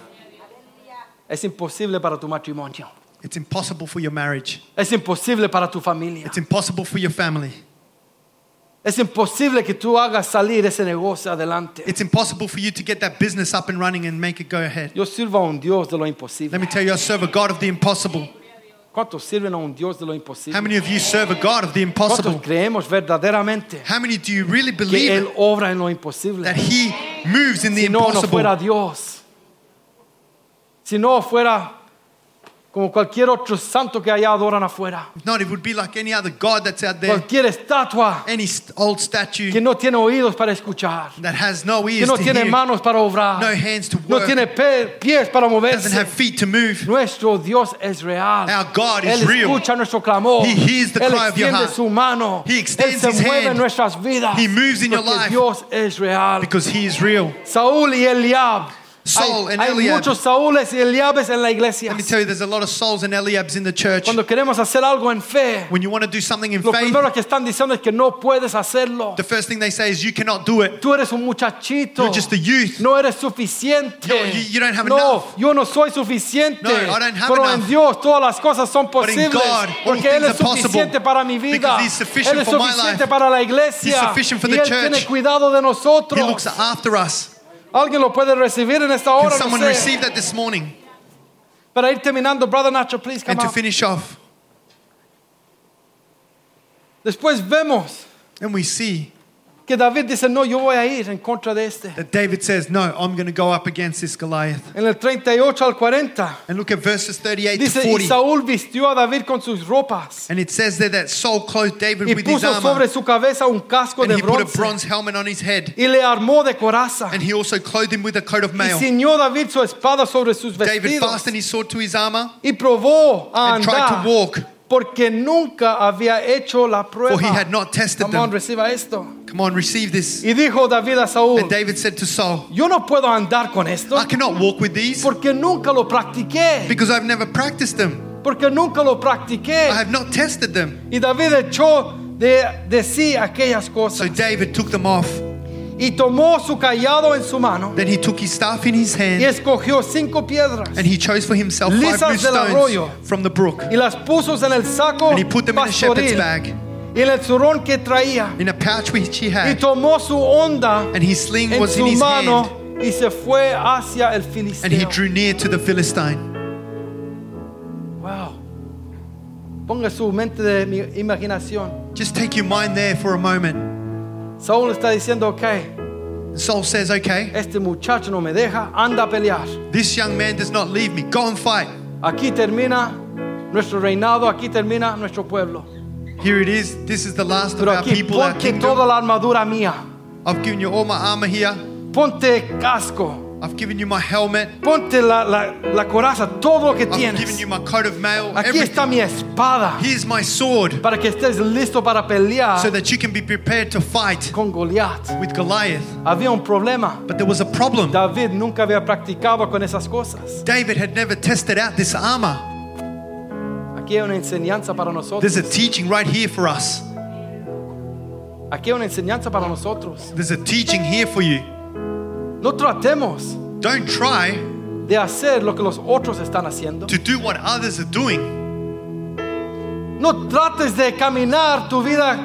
Es imposible para tu matrimonio. It's impossible for your marriage. Es imposible para tu familia. It's impossible for your family. Es imposible que tú hagas salir ese negocio adelante. It's impossible for you to get that business up and running and make it go ahead. Yo sirvo a un Dios de lo Let me tell you, I serve a God of the impossible. ¿Cuántos sirven a um un Dios de lo How many of you serve a God of the ¿Cuántos impossible? creemos verdaderamente How many do you really que believe Él obra en lo imposible? that He moves in the Si no, no fuera impossible? Dios. Si no fuera como cualquier otro santo que allá adoran afuera. If not, it would be like any other God that's out there, Cualquier estatua any st- old statue que no tiene oídos para escuchar. that has no Que ears no to tiene hear, manos para obrar. no hands to No work, tiene pe- pies para doesn't moverse. have feet to move. Nuestro Dios es real. Our God is Él real. escucha nuestro clamor. He hears the Él cry of your extiende heart. su mano. He Él extends se his mueve en hand. nuestras vidas. He moves in your porque life. Dios es real. Because He is real. Saúl y Eliab. Saul hay, and hay muchos Saúles y Eliabes en la iglesia. Let me tell you, there's a lot of Sauls and Eliabs in the church. Cuando queremos hacer algo en fe, When you want to do something in lo faith, primero que están diciendo es que no puedes hacerlo. the first thing they say is, You cannot do it. Tú eres un muchachito. You're just a youth. No eres suficiente. You- you don't have no, enough. yo no soy suficiente. No, I don't have Pero enough. en Dios todas las cosas son But in posibles. God, all porque Él things es are possible. suficiente para mi vida. Because He's sufficient Él es for my suficiente life. para la iglesia. He's sufficient for y the Él church. tiene cuidado de nosotros. He looks after us. Alguien lo puede recibir en esta Can hora. no someone sé. receive that this morning? Para ir terminando, Brother Nacho, please come And to up. finish off, Después vemos and we see que David dice, no, yo voy a ir en contra de este. that David says, No, I'm going to go up against this Goliath. En el 38 al 40 And look at verses 38 to dice, y 40. Saúl vistió a David con sus ropas And it says there that Saul clothed David y with his puso armor. sobre su cabeza un casco And de he put a bronze helmet on his head. y le armó de coraza. And he also clothed him with a coat of Y mail. ciñó David su espada sobre sus David fastened his sword to his armor y probó a and tried to walk, porque nunca había hecho la prueba. for he had not tested Come on, them. reciba esto. Come on, receive this. Y dijo David a Saúl, And David said to Saul, yo no puedo andar con esto I cannot walk with these porque nunca lo practiqué. because I've never practiced them. Porque nunca lo practiqué. I have not tested them. Y David echó de, de sí aquellas So cosas. David took them off. Y tomó su cayado en su mano Then he took his staff in his y hand escogió cinco piedras and he chose for himself five Lisas del stones arroyo. from the brook y las puso en el saco and he put them in a shepherd's pastoril bag y en el zurrón que traía. in a pouch which he Y had. tomó su onda And his sling en was in su his mano hand. y se fue hacia el And he filisteo. drew near to the Philistine. Wow. Ponga su mente de mi imaginación. Just take your mind there for a moment. Saúl está diciendo, ok, Saul says, Okay, este muchacho no me deja, anda a pelear. this young man does not leave me. Go and fight. Aquí termina nuestro reinado, aquí termina nuestro pueblo. Here it is. This is the last of Pero our aquí people, our ponte kingdom. toda la armadura mía. I've given you all my armor here. Ponte casco. I've given you my helmet. Ponte la, la, la coraza, todo lo que I've given you my coat of mail. Aquí está Everything. mi espada Here's my sword para que estés listo para pelear so that you can be prepared to fight con Goliat. with Goliath. Había un problema. But there was a problem. David nunca había practicado con esas cosas. David had never tested out this armor. Aquí hay una enseñanza para nosotros. There's a teaching right here for us. Aquí hay una enseñanza para nosotros. There's a teaching here for you. No tratemos Don't try de hacer lo que los otros están haciendo. to do what others are doing. No trates de caminar tu vida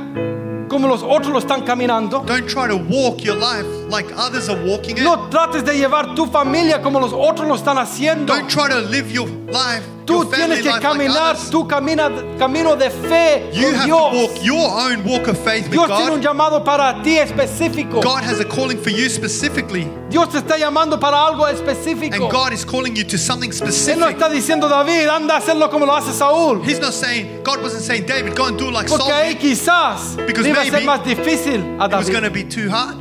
como los otros lo están caminando. Don't try to walk your life like others are walking it. No trates de llevar tu familia como los otros lo están haciendo. Don't try to live your life, Tú tienes que life like tu camina, camino de fe You have to walk your own walk of faith with Dios tiene un God. llamado para ti específico. God has a calling for you specifically, Dios te está llamando para algo específico. and God is calling you to something Él no specific. está diciendo David, anda a hacerlo como lo hace Saúl. He's not saying, God wasn't saying, David, go and do it like Saul Porque ahí quizás Because iba a ser maybe más difícil a It was going to be too hard.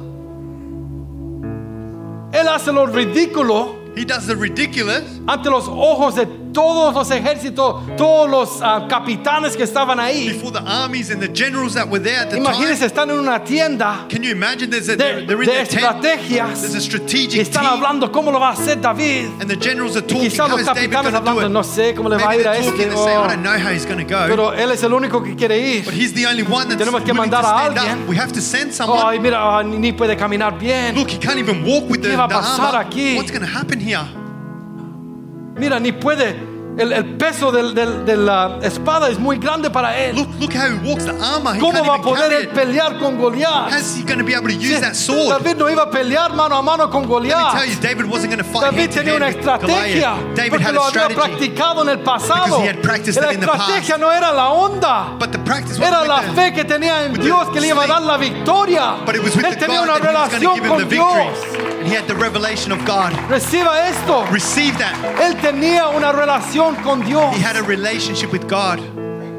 Él hace lo ridículo He does the ridiculous ante los ojos de todos los ejércitos, todos los ah, capitanes que estaban ahí. before the armies and the generals that were there at the Imagínense, time. están en una tienda Can you imagine? There's a, de, they're, they're in de. There's a y strategic están team, hablando cómo lo va a hacer David. and the generals are talking. Quizás How los capitanes hablando, no sé cómo le va a ir a este. oh, pero él es el único que quiere But ir. he's the only one that's Tenemos que mandar a alguien. up. We have to send someone. Ay, mira, ah, ni, puede caminar bien. Look, he can't even walk with the, ¿Qué va a pasar aquí? What's going to happen here? Mira, ni puede. El, el peso del- del- de la espada es muy grande para él. Look, look how he walks the armor. He ¿Cómo va a poder pelear con Goliat? How's he going to be able to use that sword? David no iba a pelear mano a mano con Let me tell Goliat. you, David wasn't going to fight David tenía una estrategia. David porque had lo a había practicado en el pasado. Because he had practiced La it in the estrategia no era la onda, But the practice era la the- fe que tenía en Dios que le iba a dar la victoria. But it was with Él tenía una relación con Dios. And he had the revelation of God. Reciba esto. Receive that. Él tenía una relación con Dios. He had a relationship with God.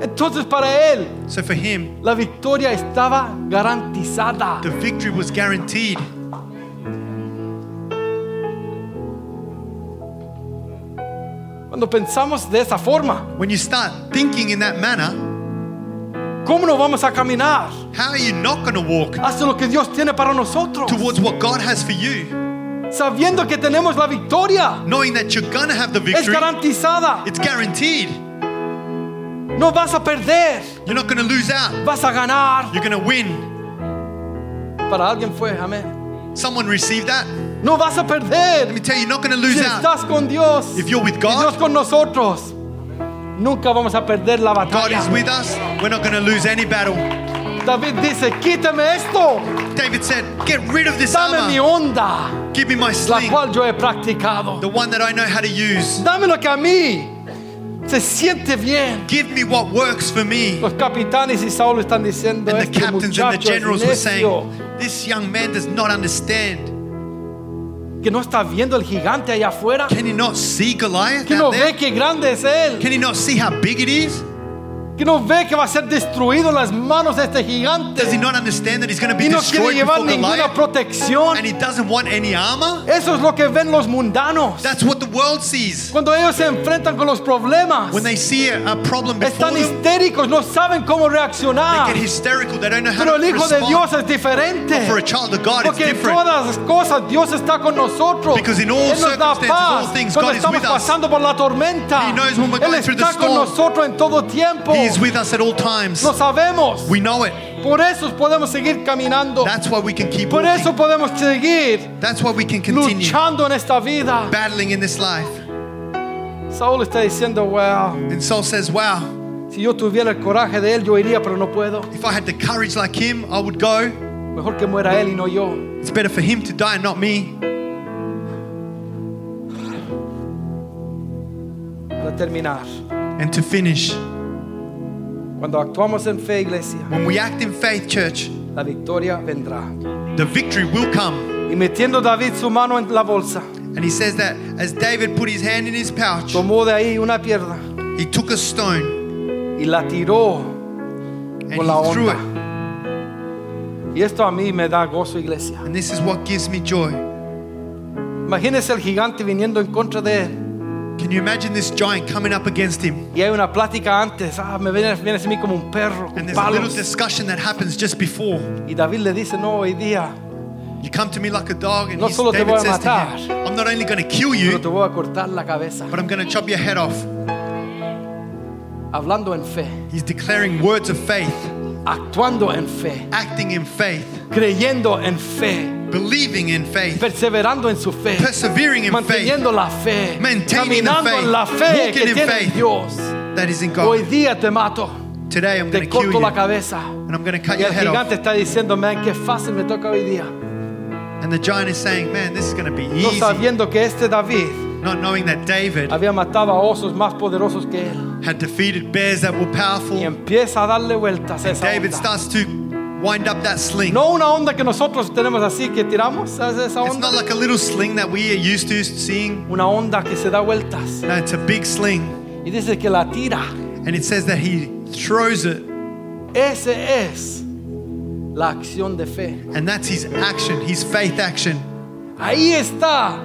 Entonces para él So for him, la victoria estaba garantizada. the victory was guaranteed. Cuando pensamos de esa forma, When you start thinking in that manner, ¿cómo nos vamos a caminar how are you not going to walk hacia lo que Dios tiene para nosotros? towards what God has for you? Sabiendo que tenemos la victoria, Knowing that you're going to have the es victory, garantizada. it's guaranteed. No vas a perder, You're not going to lose out. vas a ganar. You're going to win. Para alguien fue, amén. Someone received that. No vas a Let me tell you, you're not going to lose Si out. estás con Dios If you're with y Dios God, con nosotros, nunca vamos a perder la God batalla. is with us. We're not going to lose any battle. David dice, quítame esto, David said, Get rid of this dame mi armor. onda, Give me my la sling, cual yo he practicado. the one that I know how to use. Dame lo que a mí se siente bien. Give me what works for me. Los capitanes y Saúl están diciendo, And the este captains and the muchacho es generals were necio, saying, This young man does not understand. Que no está viendo el gigante allá afuera, Can he not see Goliath que no out there? ve que grande es él, Can he not see how big it is? Que no ve que va a ser destruido en las manos de este gigante Does he not understand that he's going to be y no quiere llevar ninguna Goliath? protección. And he doesn't want any armor? Eso es lo que ven los mundanos. That's what the world sees. Cuando ellos se enfrentan con los problemas, When they see a, a problem before están them, histéricos, no saben cómo they reaccionar. get hysterical. They don't know how Pero to el Hijo de Dios es diferente. For a child of God, it's Porque en different. todas las cosas Dios está con nosotros. Because in all Él nos da circumstances, paz all things, cuando God is estamos with us. pasando por la tormenta. He knows when we're Él going through the está con storm. nosotros en todo tiempo. He is with us at all times. Lo sabemos. We know it. Por eso podemos seguir caminando. That's why we can keep Por eso podemos seguir That's why we can continue luchando en esta vida. battling in this life. Saúl está diciendo, wow, And Saul says, Wow, si yo tuviera el coraje de él, yo iría, pero no puedo. if I had the courage like him, I would go. Mejor que muera él y no yo. It's better for him to die, and not me. Para terminar, And to finish, cuando actuamos en fe, iglesia, when we act in faith, church, la victoria vendrá. the victory will come. Y metiendo David su mano en la bolsa, And he says that as David put his hand in his pouch, tomó de ahí una piedra he took a stone y la tiró and con la he threw onda. it. Y esto a mí me da gozo, iglesia. And this is what gives me joy. Imagínese el gigante viniendo en contra de él. Can you imagine this giant coming up against him? Y hay una plática antes. Ah, me viene, viene a mí como un perro, con And there's a little palos. discussion that happens just before. Y David le dice, no, hoy día, You come to me like a dog, and No he's- solo te David voy a says to matar. him, I'm not only going to kill pero you, te voy a cortar la cabeza. but I'm going to chop your head off. Hablando en fe, He's declaring words of faith, actuando en fe, acting in faith, creyendo en fe. Believing in faith, perseverando en su fe, persevering in faith manteniendo la fe, Maintaining the caminando faith, en la fe walking que in tiene faith. Dios. that is in Hoy God. día te mato, Today I'm going te to kill corto la you cabeza. and I'm going to cut Y your el head off. gigante está diciendo, man, qué fácil me toca hoy día. And the giant is saying, Man, this is going to be No easy. sabiendo que este David Not knowing that David había matado a osos más poderosos que él. had defeated bears that were Y powerful. empieza a darle vueltas a esa David onda. starts to wind up that sling. No una onda que nosotros tenemos así que tiramos, ¿sabes esa It's onda? not like a little sling that we are used to seeing. Una onda que se da vueltas. No, it's a big sling. Y dice que la tira. And it says that he throws it, Ese es la acción de fe. and that's his action, his faith action. Ahí está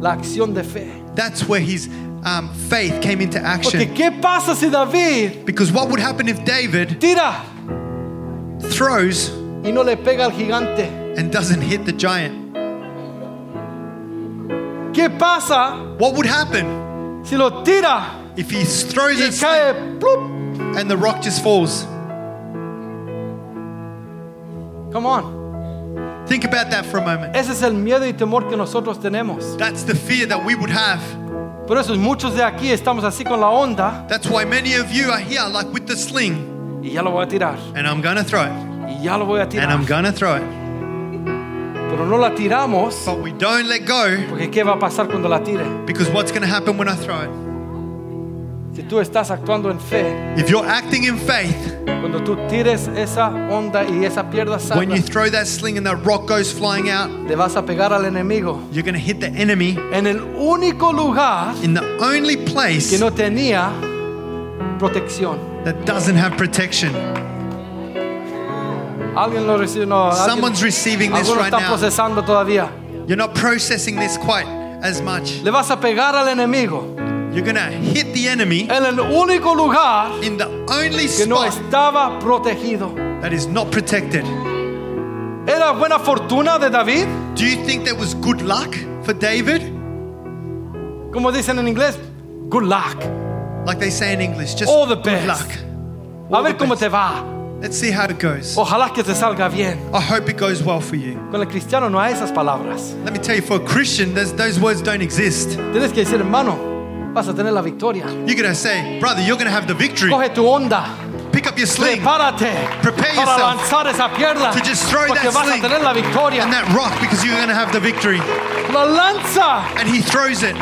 la acción de fe. That's where his um, faith came into Porque action. ¿qué pasa si David Because what would happen if David tira throws y no le pega al gigante? and doesn't hit the giant? ¿Qué pasa What would happen si lo tira if he throws y it and the rock just falls? Come on. Think about that for a moment. Ese es el miedo y temor que nosotros tenemos. That's the fear that we would have. Por eso muchos de aquí estamos así con la onda That's why many of you are here, like with the sling, y ya lo voy a tirar. and I'm gonna throw it, Y ya lo voy a and. I'm gonna throw it. Pero no la tiramos But we don't let go porque ¿qué va a pasar cuando la tire? because what's gonna happen when I throw it? Si tú estás actuando en fe, If you're acting in faith, cuando tú tires esa onda y esa pierda when you throw that sling and that rock goes flying out, le vas a pegar al enemigo you're gonna hit the enemy en el único lugar in the only que place no tenía protección. That doesn't have protection. Alguien lo recibe, no, alguien- Someone's receiving this right now. You're not processing this quite as much. Le vas a pegar al enemigo You're gonna hit the enemy en el único lugar in the only que no spot estaba protegido. that is not protected. ¿Era buena fortuna de David? Do you think there was good luck for David? Como dicen en inglés, good luck. Like they say in English, just All the good best. luck. A ver cómo best. te va. Let's see how it goes. Ojalá que te salga bien. I hope it goes well for you. Con el cristiano no hay esas palabras. Let me tell you, for a Christian, those words don't exist. Tienes que decir, hermano, vas a tener la victoria. You're gonna say, brother, you're gonna have the victory. Coge tu onda, Pick up your sling prepárate Prepare para yourself lanzar esa pierna. to just throw Porque that vas a sling tener la victoria. and that rock because you're gonna have the victory. La lanza And he throws it,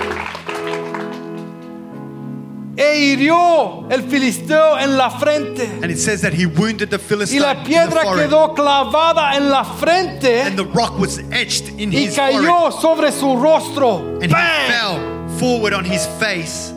e hirió el filisteo en la frente. and it says that he wounded the Y Philistine la in the piedra forehead, quedó clavada en la frente and the rock was etched in y his forehead, cayó sobre su rostro. and he fell forward on his face.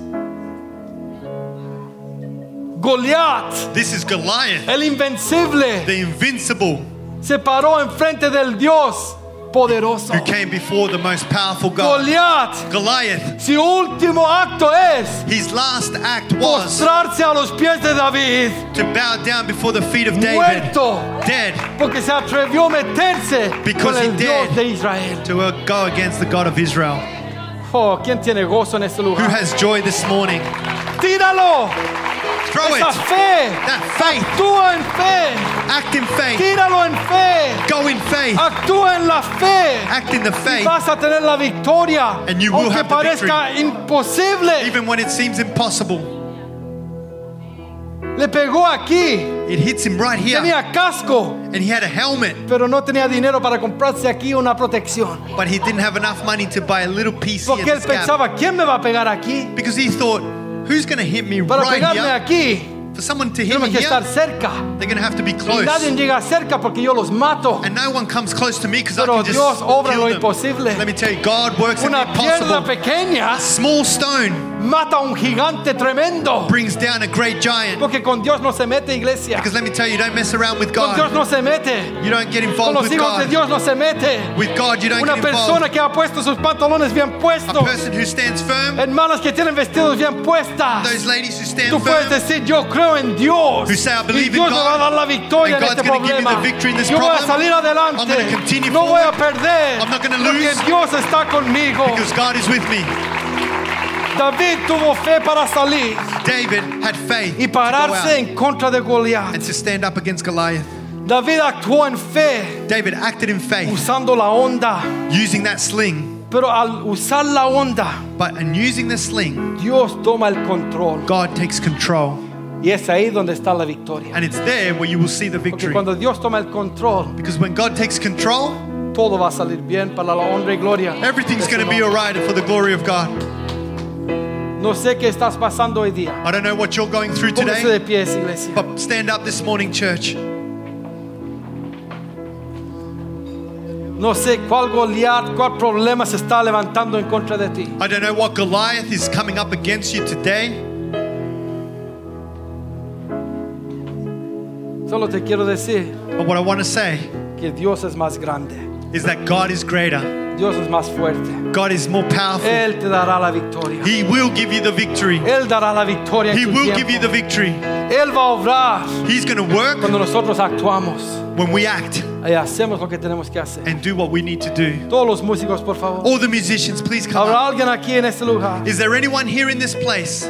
Goliat, This is Goliath, el invencible, the invincible, se paró enfrente del Dios poderoso. who came before the most powerful God. Goliat, Goliath, su último acto es his last act was postrarse a los pies de David, to bow down before the feet of David, muerto, dead, porque se atrevió a meterse Because con el he Dios dared. de Israel. to go against the God of Israel. Oh, ¿quién tiene gozo en este Who has joy this morning? Tíralo, Throw esa it. fe, That faith. actúa en fe, Act in faith. tíralo en fe, Go in faith. actúa en la fe. Act in the faith. Vas a tener la victoria, And you will aunque have the parezca imposible. Even when it seems impossible, Le pegó aquí, it hits him right here. tenía casco, And he had a helmet, pero no tenía dinero para comprarse aquí una protección. but he didn't have enough money to buy a little piece Porque él pensaba, ¿quién me va a pegar aquí? Because he thought, who's going to hit me Para right pegarme here? aquí, For someone to hear me tenemos que here, estar cerca. they're going to have to be close. nadie llega cerca porque yo los mato. And no one comes close to me because I can just Dios obra kill lo them. imposible. Let me tell you, God works in the Una piedra impossible. pequeña Small stone mata un gigante tremendo. brings down a great giant. Porque con Dios no se mete, iglesia. Because let me tell you, don't mess around with Con Dios God. no se mete. You don't get Con involved los with hijos de God. Dios no se mete. With God, you don't Una get persona involved. que ha puesto sus pantalones bien A person who stands firm, Hermanas que tienen vestidos bien puestas. those ladies who stand Tú puedes firm, decir, yo creo en Dios. Who say, "I y believe in Dios me God, va a dar la victoria en and God's este me problema. the victory in this yo voy a problem. salir adelante. I'm gonna continue no voy a perder. I'm not gonna porque lose. Dios está conmigo. because God is with me. David tuvo fe para salir David had faith y pararse en contra de Goliat. and to stand up against Goliath. David actuó en fe David acted in faith, usando la onda, using that sling. pero al usar la onda, But in using the sling, Dios toma el control. God takes control. Y es ahí donde está la victoria. And it's there where you will see the Porque victory. cuando Dios toma el control, Because when God takes control, todo va a salir bien para la honra y gloria. everything's going to be nombre. alright for the glory of God. No sé qué estás pasando hoy día. I don't know what you're going through Póngase today, de pies, iglesia. but stand up this morning, church. No sé cuál Goliat, cuál problema se está levantando en contra de ti. I don't know what Goliath is coming up against you today. Solo te quiero decir But what I want to say que Dios es más grande. is that God is greater. Dios es más fuerte. God is more powerful. Él te dará la victoria. He will give you the victory. Él dará la victoria en He will tiempo. give you the victory. Él va a obrar He's going to work cuando nosotros actuamos when we act y hacemos lo que tenemos que hacer. and do what we need to do. Todos los músicos, por favor. All the musicians, please come ¿Habrá alguien aquí en este lugar Is there anyone here in this place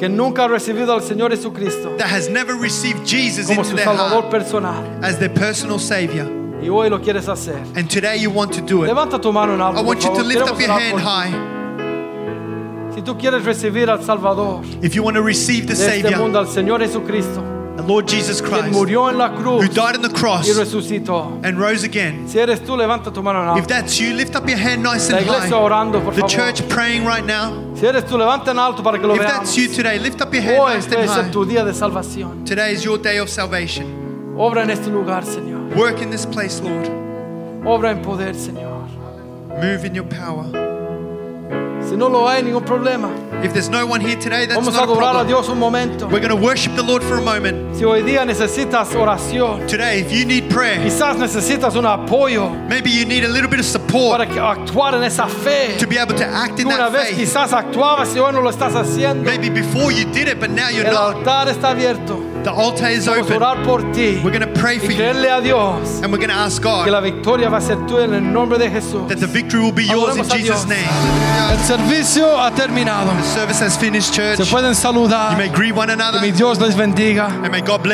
que nunca ha recibido al Señor Jesucristo that has never received Jesus como into su their Salvador heart personal as their personal Savior? y hoy lo quieres hacer? And today you want to do it. Levanta tu mano en alto. I want por you to favor. lift Queremos up your orar hand por ti. high. Si tú quieres recibir al Salvador If you want to receive the de este Savior, mundo, al Señor Jesucristo, the Lord Jesus Christ, murió en la cruz who died on the y cross resucitó. and rose again. Si eres tú, levanta tu mano en If that's you, lift up your hand nice and high. orando, por The favor. church praying right now. Si eres tú, levanta en alto para que lo If veamos. that's you today, lift up your hand Hoy nice and high. tu día de salvación. Today is your day of salvation. Obra en este lugar, Señor. Work in this place, Lord. Obra en poder, Señor. Move in your power. Si no lo hay, ningún problema. If there's no one here today, that's Vamos a not a adorar a problem. Dios un momento. We're going to worship the Lord for a moment. Si hoy día necesitas oración, Today, if you need prayer, quizás necesitas un apoyo maybe you need a little bit of support para que- actuar en esa fe. to be able to act in una that vez faith. quizás actuabas y hoy no lo estás haciendo. Maybe before you did it, but now you're El not. altar está abierto. The altar is Vamos a open. orar por ti We're going to pray y for you a Dios and we're going to ask que God la victoria va a ser tuya en el nombre de Jesús. that the victory will be yours in Jesus' name. El servicio ha terminado. The service has finished, church. Se pueden You saludar. may greet one Que another mi Dios les bendiga. and may God bless